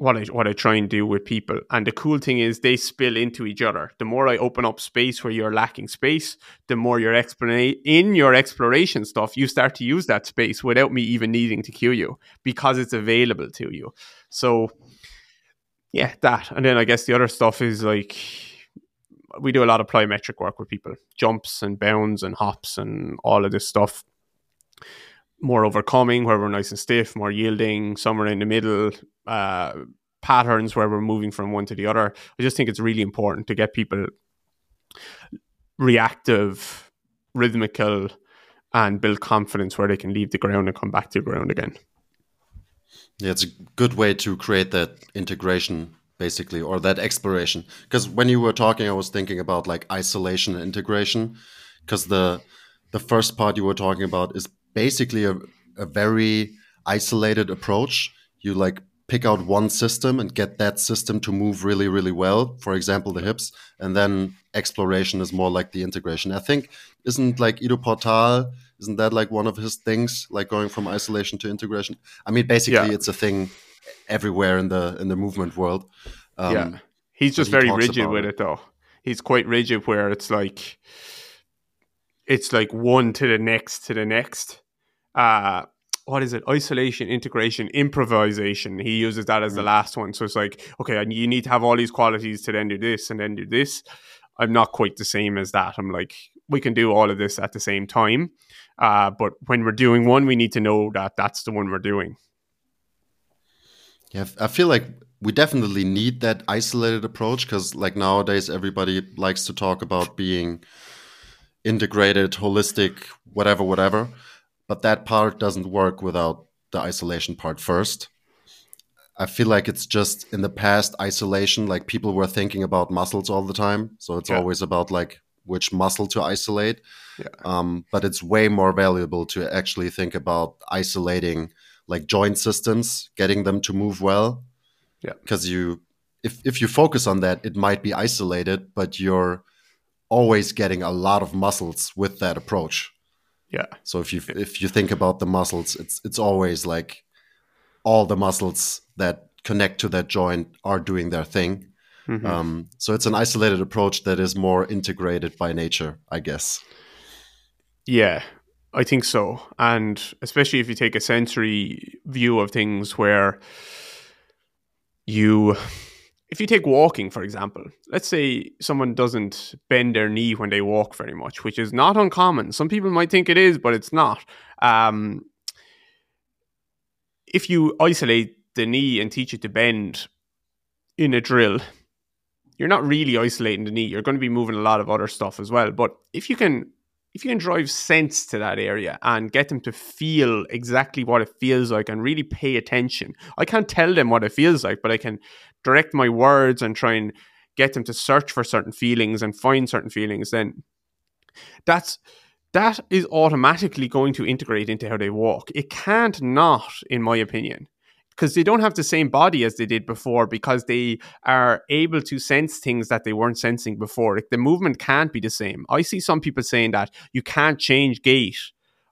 what I what I try and do with people and the cool thing is they spill into each other the more I open up space where you're lacking space the more your explain in your exploration stuff you start to use that space without me even needing to cue you because it's available to you so yeah, that. And then I guess the other stuff is like we do a lot of plyometric work with people, jumps and bounds and hops and all of this stuff. More overcoming where we're nice and stiff, more yielding, somewhere in the middle, uh, patterns where we're moving from one to the other. I just think it's really important to get people reactive, rhythmical, and build confidence where they can leave the ground and come back to the ground again. Yeah, it's a good way to create that integration, basically, or that exploration. Because when you were talking, I was thinking about like isolation and integration. Because the the first part you were talking about is basically a, a very isolated approach. You like pick out one system and get that system to move really, really well. For example, the hips, and then exploration is more like the integration. I think isn't like Ido Portal, isn't that like one of his things, like going from isolation to integration? I mean, basically, yeah. it's a thing everywhere in the in the movement world. Um, yeah, he's just he very rigid with it. it though. He's quite rigid, where it's like it's like one to the next to the next. Uh, what is it? Isolation, integration, improvisation. He uses that as the mm. last one. So it's like, okay, you need to have all these qualities to then do this and then do this. I'm not quite the same as that. I'm like, we can do all of this at the same time. Uh, but when we're doing one, we need to know that that's the one we're doing. Yeah, I feel like we definitely need that isolated approach because, like, nowadays everybody likes to talk about being integrated, holistic, whatever, whatever but that part doesn't work without the isolation part first. I feel like it's just in the past isolation, like people were thinking about muscles all the time. So it's yeah. always about like which muscle to isolate. Yeah. Um, but it's way more valuable to actually think about isolating like joint systems, getting them to move well. Yeah. Because you, if, if you focus on that, it might be isolated, but you're always getting a lot of muscles with that approach. Yeah. So if you if you think about the muscles, it's it's always like all the muscles that connect to that joint are doing their thing. Mm-hmm. Um, so it's an isolated approach that is more integrated by nature, I guess. Yeah, I think so. And especially if you take a sensory view of things where you if you take walking, for example, let's say someone doesn't bend their knee when they walk very much, which is not uncommon. Some people might think it is, but it's not. Um, if you isolate the knee and teach it to bend in a drill, you're not really isolating the knee. You're going to be moving a lot of other stuff as well. But if you can if you can drive sense to that area and get them to feel exactly what it feels like and really pay attention, I can't tell them what it feels like, but I can direct my words and try and get them to search for certain feelings and find certain feelings, then that's that is automatically going to integrate into how they walk. It can't not, in my opinion because they don't have the same body as they did before because they are able to sense things that they weren't sensing before. Like the movement can't be the same. I see some people saying that you can't change gait.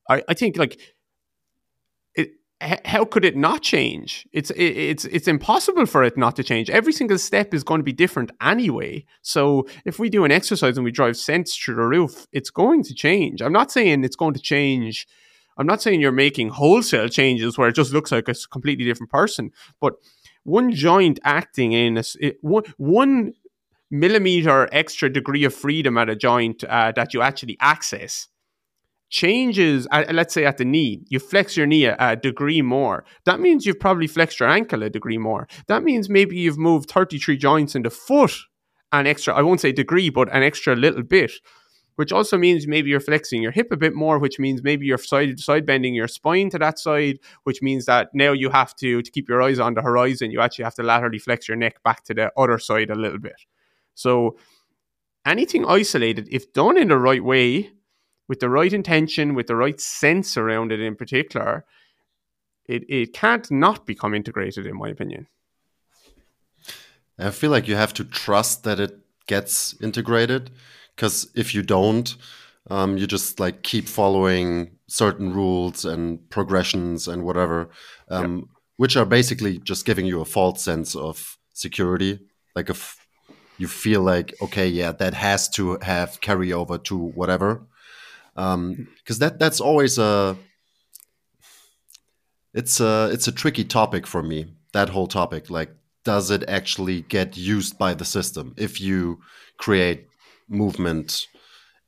I, I think like it, how could it not change? It's it, it's it's impossible for it not to change. Every single step is going to be different anyway. So if we do an exercise and we drive sense through the roof, it's going to change. I'm not saying it's going to change I'm not saying you're making wholesale changes where it just looks like a completely different person, but one joint acting in a, it, one, one millimeter extra degree of freedom at a joint uh, that you actually access changes uh, let's say at the knee you flex your knee a, a, degree more. That means you've probably flexed your ankle a degree more. That means maybe you've moved 33 joints in the foot an extra i won't say degree but an extra little bit which also means maybe you're flexing your hip a bit more, which means maybe you're side side bending your spine to that side, which means that now you have to to keep your eyes on the horizon, you actually have to laterally flex your neck back to the other side a little bit. So anything isolated, if done in the right way, with the right intention, with the right sense around it in particular, it, it can't not become integrated, in my opinion. I feel like you have to trust that it gets integrated because if you don't um, you just like keep following certain rules and progressions and whatever um, yep. which are basically just giving you a false sense of security. Like if you feel like okay yeah that has to have carryover to whatever because um, that that's always a it's a it's a tricky topic for me that whole topic. Like does it actually get used by the system if you create movement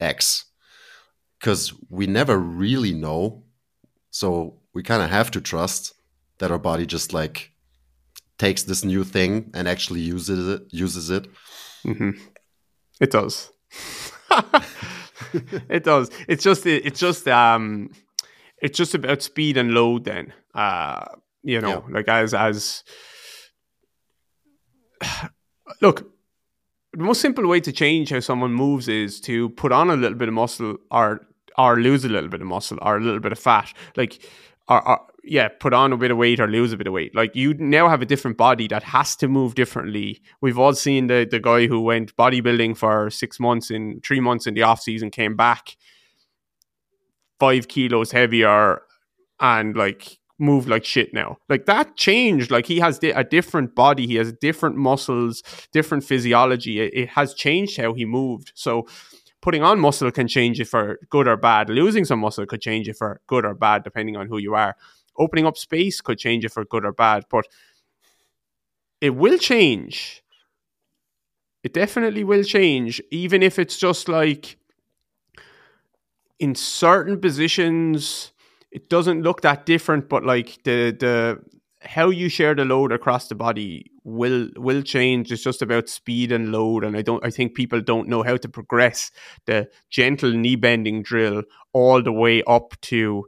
X because we never really know. So we kind of have to trust that our body just like takes this new thing and actually uses it. Uses it. Mm-hmm. It does. it does. It's just it's just um it's just about speed and load then. Uh You know, Yeah. like as as look, the most simple way to change how someone moves is to put on a little bit of muscle or or lose a little bit of muscle or a little bit of fat. Like or, or yeah, put on a bit of weight or lose a bit of weight. Like you now have a different body that has to move differently. We've all seen the the guy who went bodybuilding for six months in three months in the off season came back five kilos heavier and like moved like shit now. Like that changed. Like he has a different body. He has different muscles, different physiology. It, it has changed how he moved. So putting on muscle can change it for good or bad. Losing some muscle could change it for good or bad, depending on who you are. Opening up space could change it for good or bad, but it will change. It definitely will change, even if it's just like in certain positions, it doesn't look that different, but like the the how you share the load across the body will will change. It's just about speed and load, and I don't. I think people don't know how to progress the gentle knee bending drill all the way up to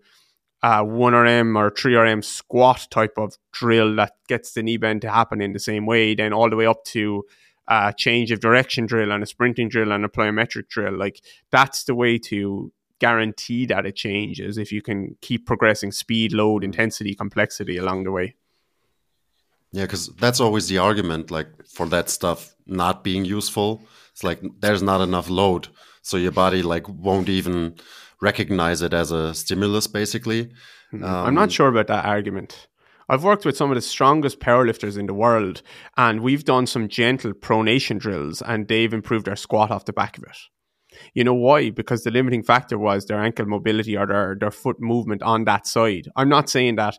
uh, one RM or three RM squat type of drill that gets the knee bend to happen in the same way. Then all the way up to uh, change of direction drill and a sprinting drill and a plyometric drill. Like that's the way to guarantee that it changes if you can keep progressing speed, load, intensity, complexity along the way. Yeah, because that's always the argument, like for that stuff not being useful. It's like there's not enough load, so your body like won't even recognize it as a stimulus, basically. Um, I'm not sure about that argument. I've worked with some of the strongest powerlifters in the world, and we've done some gentle pronation drills, and they've improved their squat off the back of it. You know why? Because the limiting factor was their ankle mobility or their, their foot movement on that side. I'm not saying that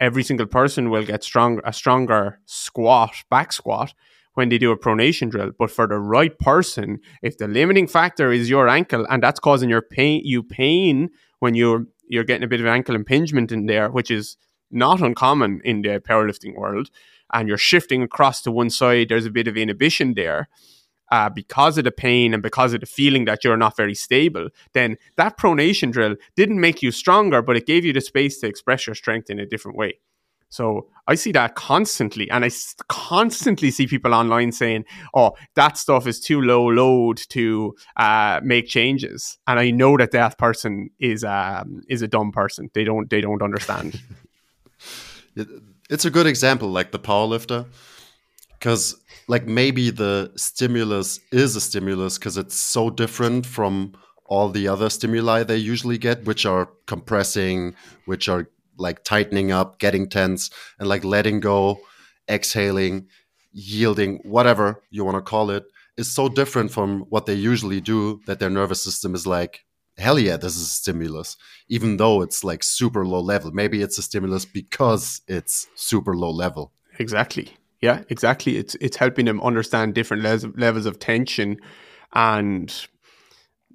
every single person will get strong a stronger squat, back squat when they do a pronation drill. But for the right person, if the limiting factor is your ankle and that's causing your pain you pain when you're you're getting a bit of ankle impingement in there, which is not uncommon in the powerlifting world, and you're shifting across to one side, there's a bit of inhibition there uh, because of the pain and because of the feeling that you're not very stable, then that pronation drill didn't make you stronger, but it gave you the space to express your strength in a different way. So I see that constantly, and I constantly see people online saying, "Oh, that stuff is too low load to uh, make changes," and I know that that person is um, is a dumb person. They don't they don't understand. it's a good example, like the powerlifter, because like maybe the stimulus is a stimulus because it's so different from all the other stimuli they usually get, which are compressing, which are like tightening up, getting tense, and like letting go, exhaling, yielding, whatever you want to call it, is so different from what they usually do that their nervous system is like, hell yeah, this is a stimulus, even though it's like super low level. Maybe it's a stimulus because it's super low level. Exactly. Yeah, exactly. It's it's helping them understand different les- levels of tension, and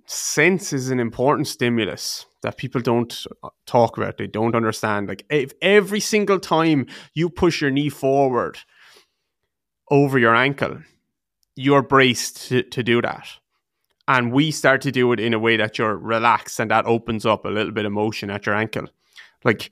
sense is an important stimulus that people don't uh, talk about. They don't understand. Like if every single time you push your knee forward over your ankle, you're braced to, to do that. And we start to do it in a way that you're relaxed and that opens up a little bit of motion at your ankle. Like,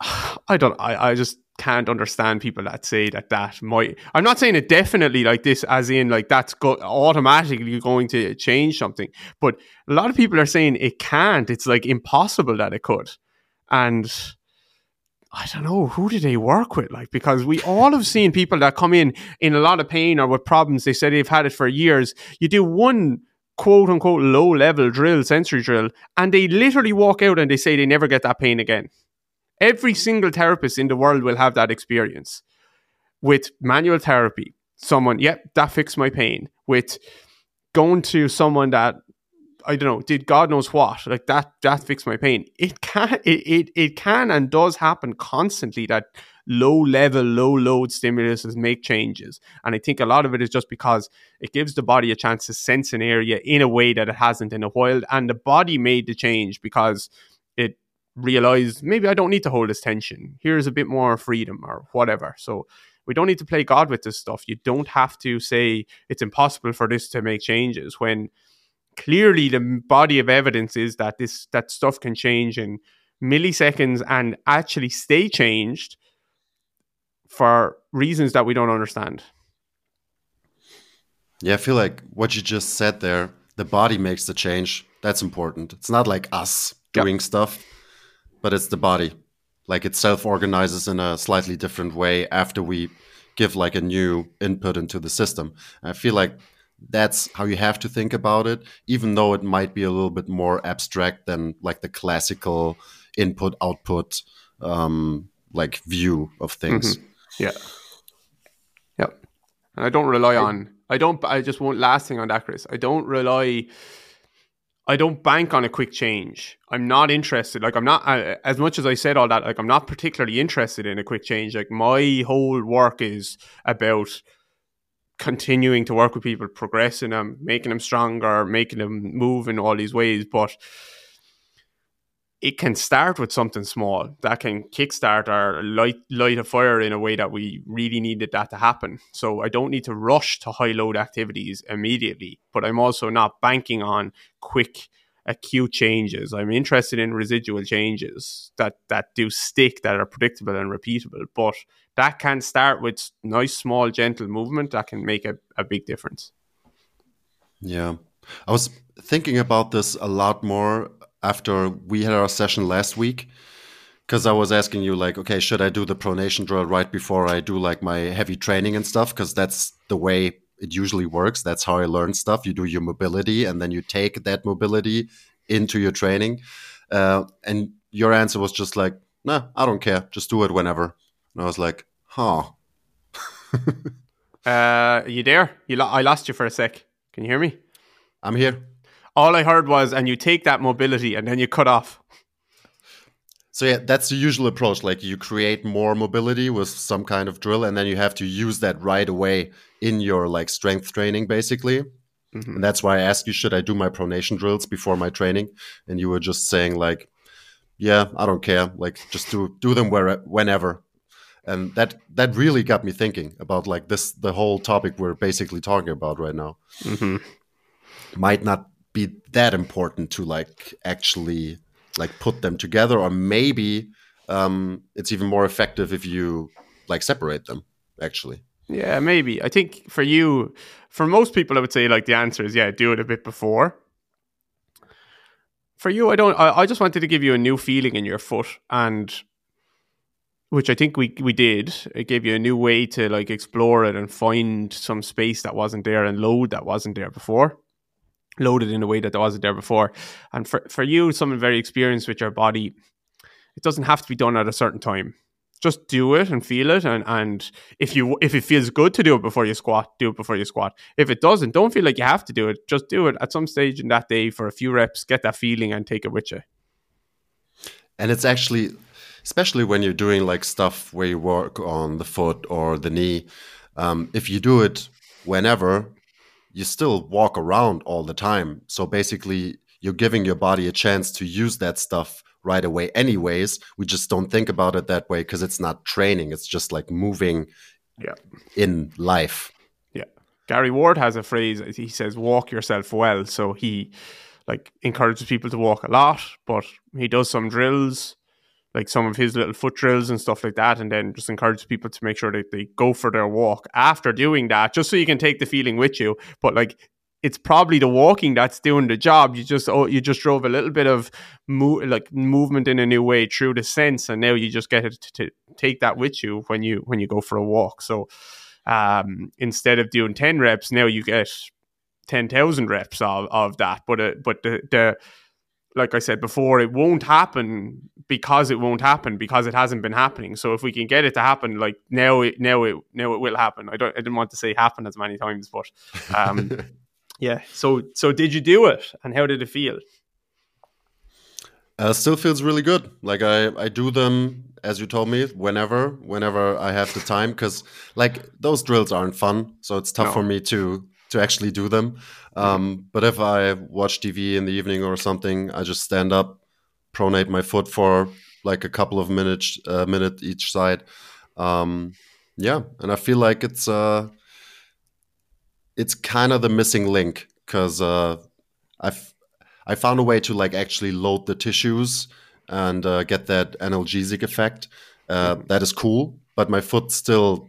I don't, I, I just can't understand people that say that that might. I'm not saying it definitely like this, as in like that's go- automatically going to change something, but a lot of people are saying it can't. It's like impossible that it could, and I don't know who do they work with, like because we all have seen people that come in in a lot of pain or with problems. They say they've had it for years. You do one quote unquote low level drill, sensory drill, and they literally walk out and they say they never get that pain again. Every single therapist in the world will have that experience with manual therapy. Someone, yep, that fixed my pain. With going to someone that I don't know, did God knows what, like that that fixed my pain. It can it, it it can and does happen constantly that low level, low load stimuluses make changes. And I think a lot of it is just because it gives the body a chance to sense an area in a way that it hasn't in a while. And the body made the change because it realized maybe I don't need to hold this tension. Here's a bit more freedom or whatever. So we don't need to play God with this stuff. You don't have to say it's impossible for this to make changes when clearly the body of evidence is that this that stuff can change in milliseconds and actually stay changed for reasons that we don't understand. Yeah, I feel like what you just said there, the body makes the change. That's important. It's not like us doing yep. stuff, but it's the body. Like it self organizes in a slightly different way after we give like a new input into the system. I feel like that's how you have to think about it, even though it might be a little bit more abstract than like the classical input output um, like view of things. Mm-hmm. Yeah. Yep. And I don't rely on I don't I just won't last thing on that, Chris. I don't rely I don't bank on a quick change. I'm not interested. Like I'm not uh, as much as I said all that. Like I'm not particularly interested in a quick change. Like my whole work is about continuing to work with people, progressing them, making them stronger, making them move in all these ways. But it can start with something small that can kickstart or light light a fire in a way that we really needed that to happen. So I don't need to rush to high load activities immediately, but I'm also not banking on quick acute changes. I'm interested in residual changes that that do stick, that are predictable and repeatable. But that can start with nice, small, gentle movement that can make a, a big difference. Yeah. I was thinking about this a lot more after we had our session last week because I was asking you like, okay, should I do the pronation drill right before I do like my heavy training and stuff? Because that's the way it usually works. That's how I learn stuff. You do your mobility and then you take that mobility into your training. Uh, and your answer was just like, nah, I don't care. Just do it whenever. And I was like, huh. uh, you there? You lo- I lost you for a sec. Can you hear me? I'm here all I heard was, and you take that mobility and then you cut off. So yeah, that's the usual approach. Like you create more mobility with some kind of drill, and then you have to use that right away in your like strength training, basically. Mm-hmm. And that's why I asked you, should I do my pronation drills before my training? And you were just saying like, yeah, I don't care. Like just do do them where whenever. And that that really got me thinking about like this the whole topic we're basically talking about right now. Mm-hmm. Might not be that important to like actually like put them together or maybe um, it's even more effective if you like separate them actually. Yeah maybe. I think for you for most people i would say like the answer is yeah do it a bit before. For you i don't i, I just wanted to give you a new feeling in your foot and which i think we we did. It gave you a new way to like explore it and find some space that wasn't there and load that wasn't there before loaded in a way that there wasn't there before. And for, for you, someone very experienced with your body, it doesn't have to be done at a certain time. Just do it and feel it, and and if you if it feels good to do it before you squat, do it before you squat. If it doesn't, don't feel like you have to do it. Just do it at some stage in that day for a few reps, get that feeling, and take it with you. And it's actually, especially when you're doing like stuff where you work on the foot or the knee, um, if you do it whenever, you still walk around all the time. So basically, you're giving your body a chance to use that stuff right away, anyways. We just don't think about it that way because it's not training, it's just like moving yeah. in life. Yeah. Gary Ward has a phrase, he says, walk yourself well. So he like encourages people to walk a lot, but he does some drills like some of his little foot drills and stuff like that, and then just encourage people to make sure that they go for their walk after doing that, just so you can take the feeling with you. But like it's probably the walking that's doing the job. You just oh, you just drove a little bit of mo- like movement in a new way through the sense, and now you just get it to, to take that with you when you when you go for a walk. So um, instead of doing ten reps, now you get ten thousand reps of, of that. But uh, but the the like I said before, it won't happen because it won't happen because it hasn't been happening. So if we can get it to happen, like now, it now it now it will happen. I don't. I didn't want to say happen as many times, but um, yeah. So so did you do it, and how did it feel? Uh, still feels really good. Like I I do them as you told me whenever whenever I have the time because like those drills aren't fun, so it's tough no. for me to to actually do them. Um, but if I watch TV in the evening or something, I just stand up, pronate my foot for like a couple of minutes, uh, minute each side. Um, yeah, and I feel like it's uh, it's kind of the missing link because uh, I've I found a way to like actually load the tissues and uh, get that analgesic effect. Uh, that is cool, but my foot still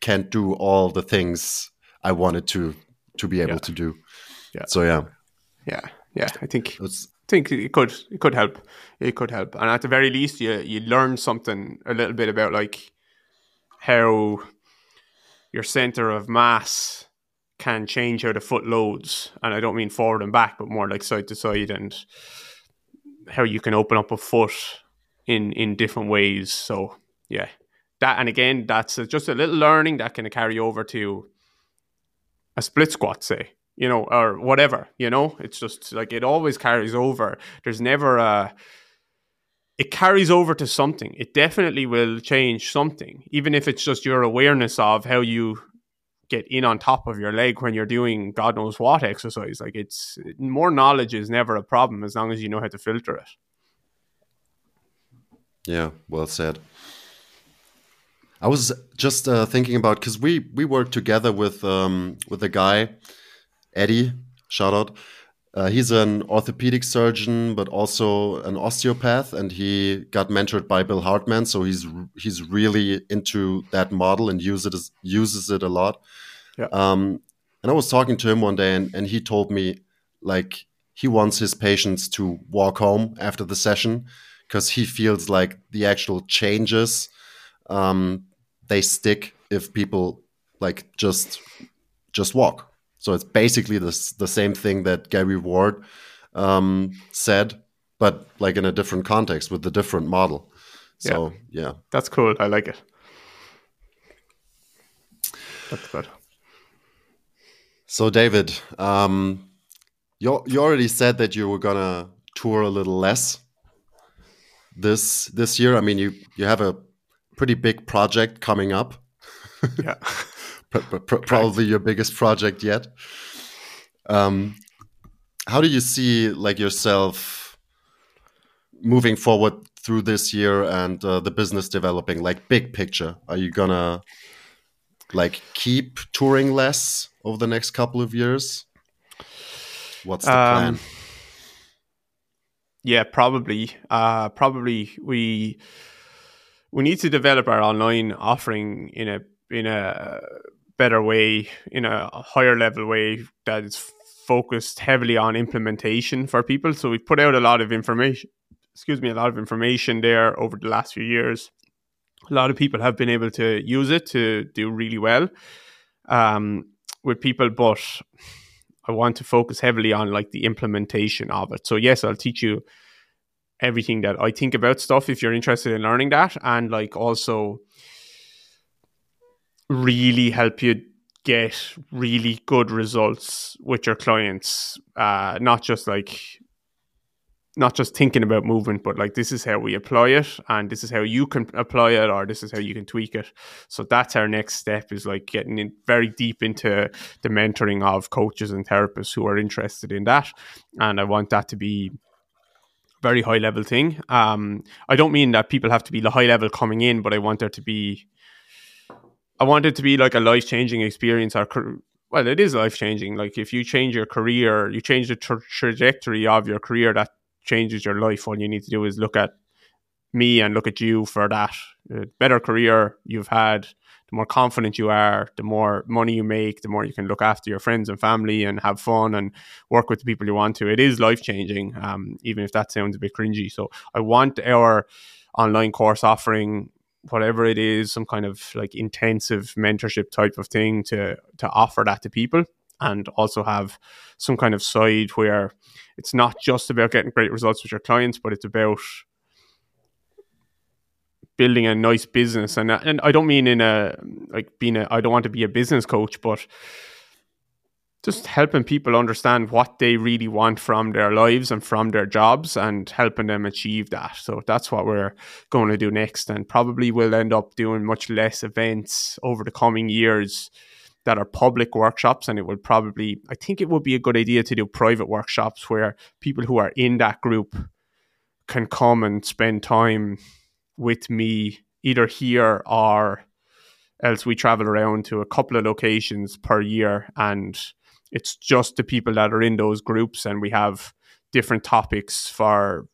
can't do all the things I wanted to to be able Yeah. to do. Yeah. So yeah, Yeah, yeah. I think it's think it could it could help. It could help, and at the very least, you you learn something a little bit about like how your center of mass can change how the foot loads, and I don't mean forward and back, but more like side to side, and how you can open up a foot in in different ways. So yeah, that and again, that's just a little learning that can carry over to a split squat, say you know, or whatever, you know, it's just like it always carries over. There's never a, it carries over to something. It definitely will change something, even if it's just your awareness of how you get in on top of your leg when you're doing God knows what exercise. Like it's more knowledge is never a problem as long as you know how to filter it. yeah, well said. I was just uh, thinking about because we we worked together with um, with a guy, Eddie. Shout out. Uh, he's an orthopedic surgeon, but also an osteopath, and he got mentored by Bill Hartman. So he's he's really into that model and uses it uses it a lot. Yeah. Um, and I was talking to him one day, and, and he told me like he wants his patients to walk home after the session because he feels like the actual changes um, they stick if people like just just walk. So it's basically the the same thing that Gary Ward um, said, but like in a different context with a different model. So yeah. That's cool. I like it. That's good. So David, um, you you already said that you were gonna tour a little less this this year. I mean, you you have a pretty big project coming up. Yeah. Pr- pr- pr- probably your biggest project yet. Um, how do you see like yourself moving forward through this year and uh, the business developing? Like big picture, are you gonna like keep touring less over the next couple of years? What's the Um, plan? Yeah, probably. Uh, probably we we need to develop our online offering in a in a better way, in a higher level way that is focused heavily on implementation for people. So we've put out a lot of information. Excuse me, a lot of information there over the last few years. A lot of people have been able to use it to do really well um, with people, but I want to focus heavily on like the implementation of it. So yes, I'll teach you everything that I think about stuff if you're interested in learning that, and like also really help you get really good results with your clients. Uh, not just like not just thinking about movement, but like this is how we apply it, and this is how you can apply it, or this is how you can tweak it. So that's our next step is like getting in very deep into the mentoring of coaches and therapists who are interested in that, and I want that to be very high level thing. Um, I don't mean that people have to be the high level coming in, but I want there to be. I want it to be like a life changing experience. Or well, it is life changing. Like if you change your career, you change the tra- trajectory of your career. That changes your life. All you need to do is look at me and look at you for that. The better career you've had, the more confident you are, the more money you make, the more you can look after your friends and family and have fun and work with the people you want to. It is life changing, um, even if that sounds a bit cringy. So I want our online course offering whatever it is some kind of like intensive mentorship type of thing to to offer that to people and also have some kind of side where it's not just about getting great results with your clients but it's about building a nice business and and I don't mean in a like being a I don't want to be a business coach but just helping people understand what they really want from their lives and from their jobs and helping them achieve that. So that's what we're going to do next. And probably we'll end up doing much less events over the coming years that are public workshops. And it will probably, I think it would be a good idea to do private workshops where people who are in that group can come and spend time with me either here or else we travel around to a couple of locations per year. And it's just the people that are in those groups and we have different topics for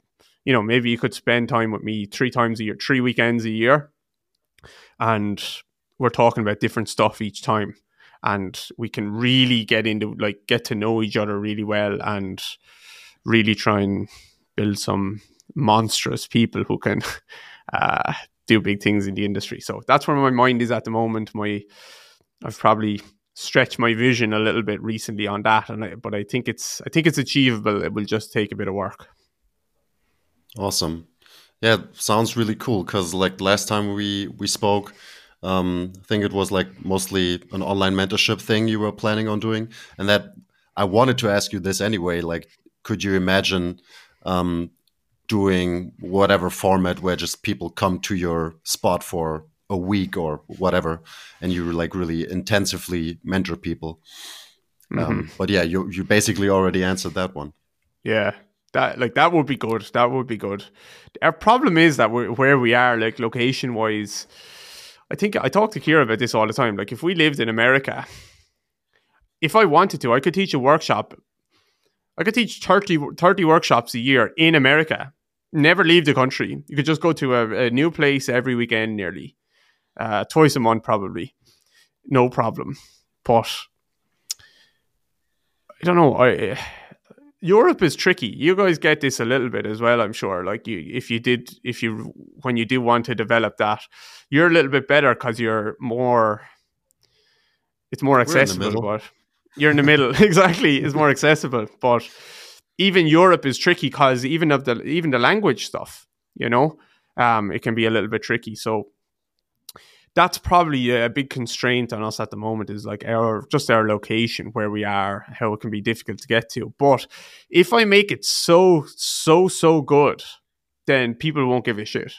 you know, maybe you could spend time with me three times a year, three weekends a year, and we're talking about different stuff each time, and we can really get into like get to know each other really well and really try and build some monstrous people who can uh, do big things in the industry. So that's where my mind is at the moment. My I've probably stretched my vision a little bit recently on that, and I, but I think it's I think it's achievable. It will just take a bit of work. Awesome. Yeah, sounds really cool. Because like last time we we spoke, um, I think it was like mostly an online mentorship thing you were planning on doing, and that I wanted to ask you this anyway. Like, could you imagine um, doing whatever format where just people come to your spot for a week or whatever, and you like really intensively mentor people? Mm -hmm. um, mm-hmm. but yeah, you you basically already answered that one. Yeah, that like that would be good. That would be good. Our problem is that we're, where we are, like location wise, I think I talk to Kira about this all the time. Like if we lived in America, if I wanted to, I could teach a workshop. I could teach 30, 30 workshops a year in America. Never leave the country. You could just go to a, a new place every weekend, nearly uh, twice a month, probably. No problem. But I don't know. I Europe is tricky. You guys get this a little bit as well, I'm sure. Like you, if you did, if you when you do want to develop that, you're a little bit better because you're more. It's more accessible, but you're in the middle. exactly, it's more accessible. But even Europe is tricky because even of the even the language stuff, you know, um, it can be a little bit tricky. So that's probably a big constraint on us at the moment is like our just our location where we are how it can be difficult to get to but if i make it so so so good then people won't give a shit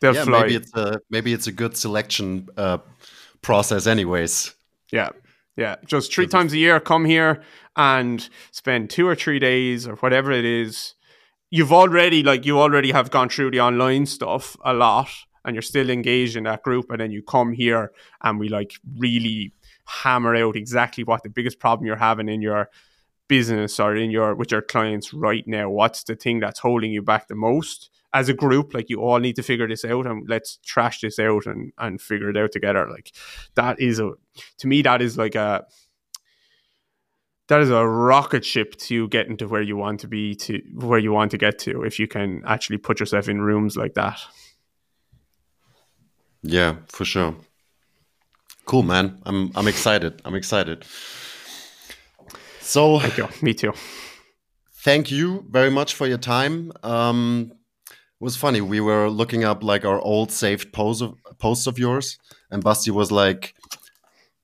They'll yeah, fly. maybe it's a maybe it's a good selection uh, process anyways yeah yeah just three times a year come here and spend two or three days or whatever it is. You've already like you already have gone through the online stuff a lot and you're still engaged in that group and then you come here and we like really hammer out exactly what the biggest problem you're having in your business or in your with your clients right now. What's the thing that's holding you back the most as a group like you all need to figure this out and let's trash this out and and figure it out together like that is a to me that is like a that is a rocket ship to getting to where you want to be to where you want to get to if you can actually put yourself in rooms like that yeah, for sure. Cool, man. I'm I'm excited. I'm excited. So, thank you. Me too. Thank you very much for your time. Um, was funny. We were looking up like our old saved posts of posts of yours, and Basti was like,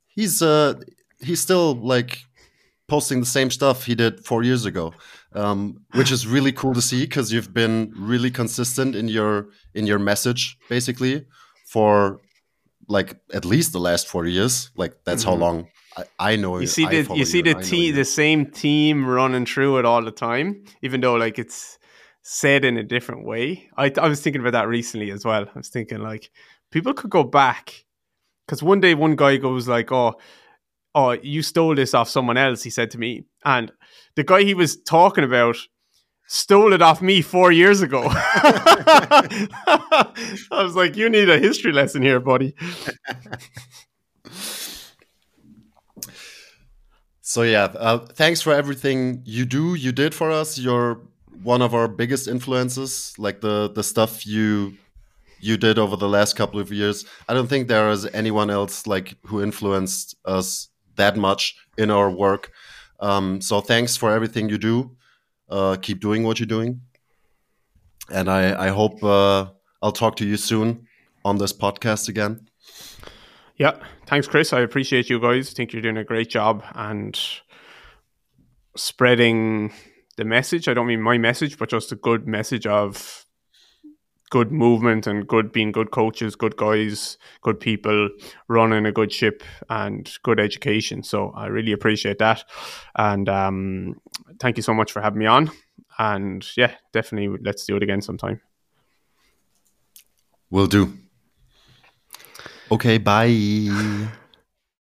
he's uh he's still like posting the same stuff he did four years ago, um, which is really cool to see because you've been really consistent in your in your message, basically for like at least the last four years. Like that's mm-hmm. how long I, I, know. You see the you see the team the same team running through it all the time, even though like it's said in a different way. I I was thinking about that recently as well. I was thinking like people could go back because one day one guy goes like, "Oh, oh, you stole this off someone else." He said to me, and the guy he was talking about stole it off me four years ago. I was like, you need a history lesson here, buddy. so yeah, uh, thanks for everything you do, you did for us. You're one of our biggest influences, like the the stuff you you did over the last couple of years. I don't think there is anyone else like who influenced us that much in our work. Um, so thanks for everything you do uh, keep doing what you're doing. And I, I hope uh, I'll talk to you soon on this podcast again. Yeah. Thanks, Chris. I appreciate you guys. I think you're doing a great job and spreading the message. I don't mean my message, but just a good message of good movement and good being good coaches, good guys, good people running a good ship and good education. So I really appreciate that. And um, thank you so much for having me on. And yeah, definitely let's do it again sometime. Will do. Okay, bye.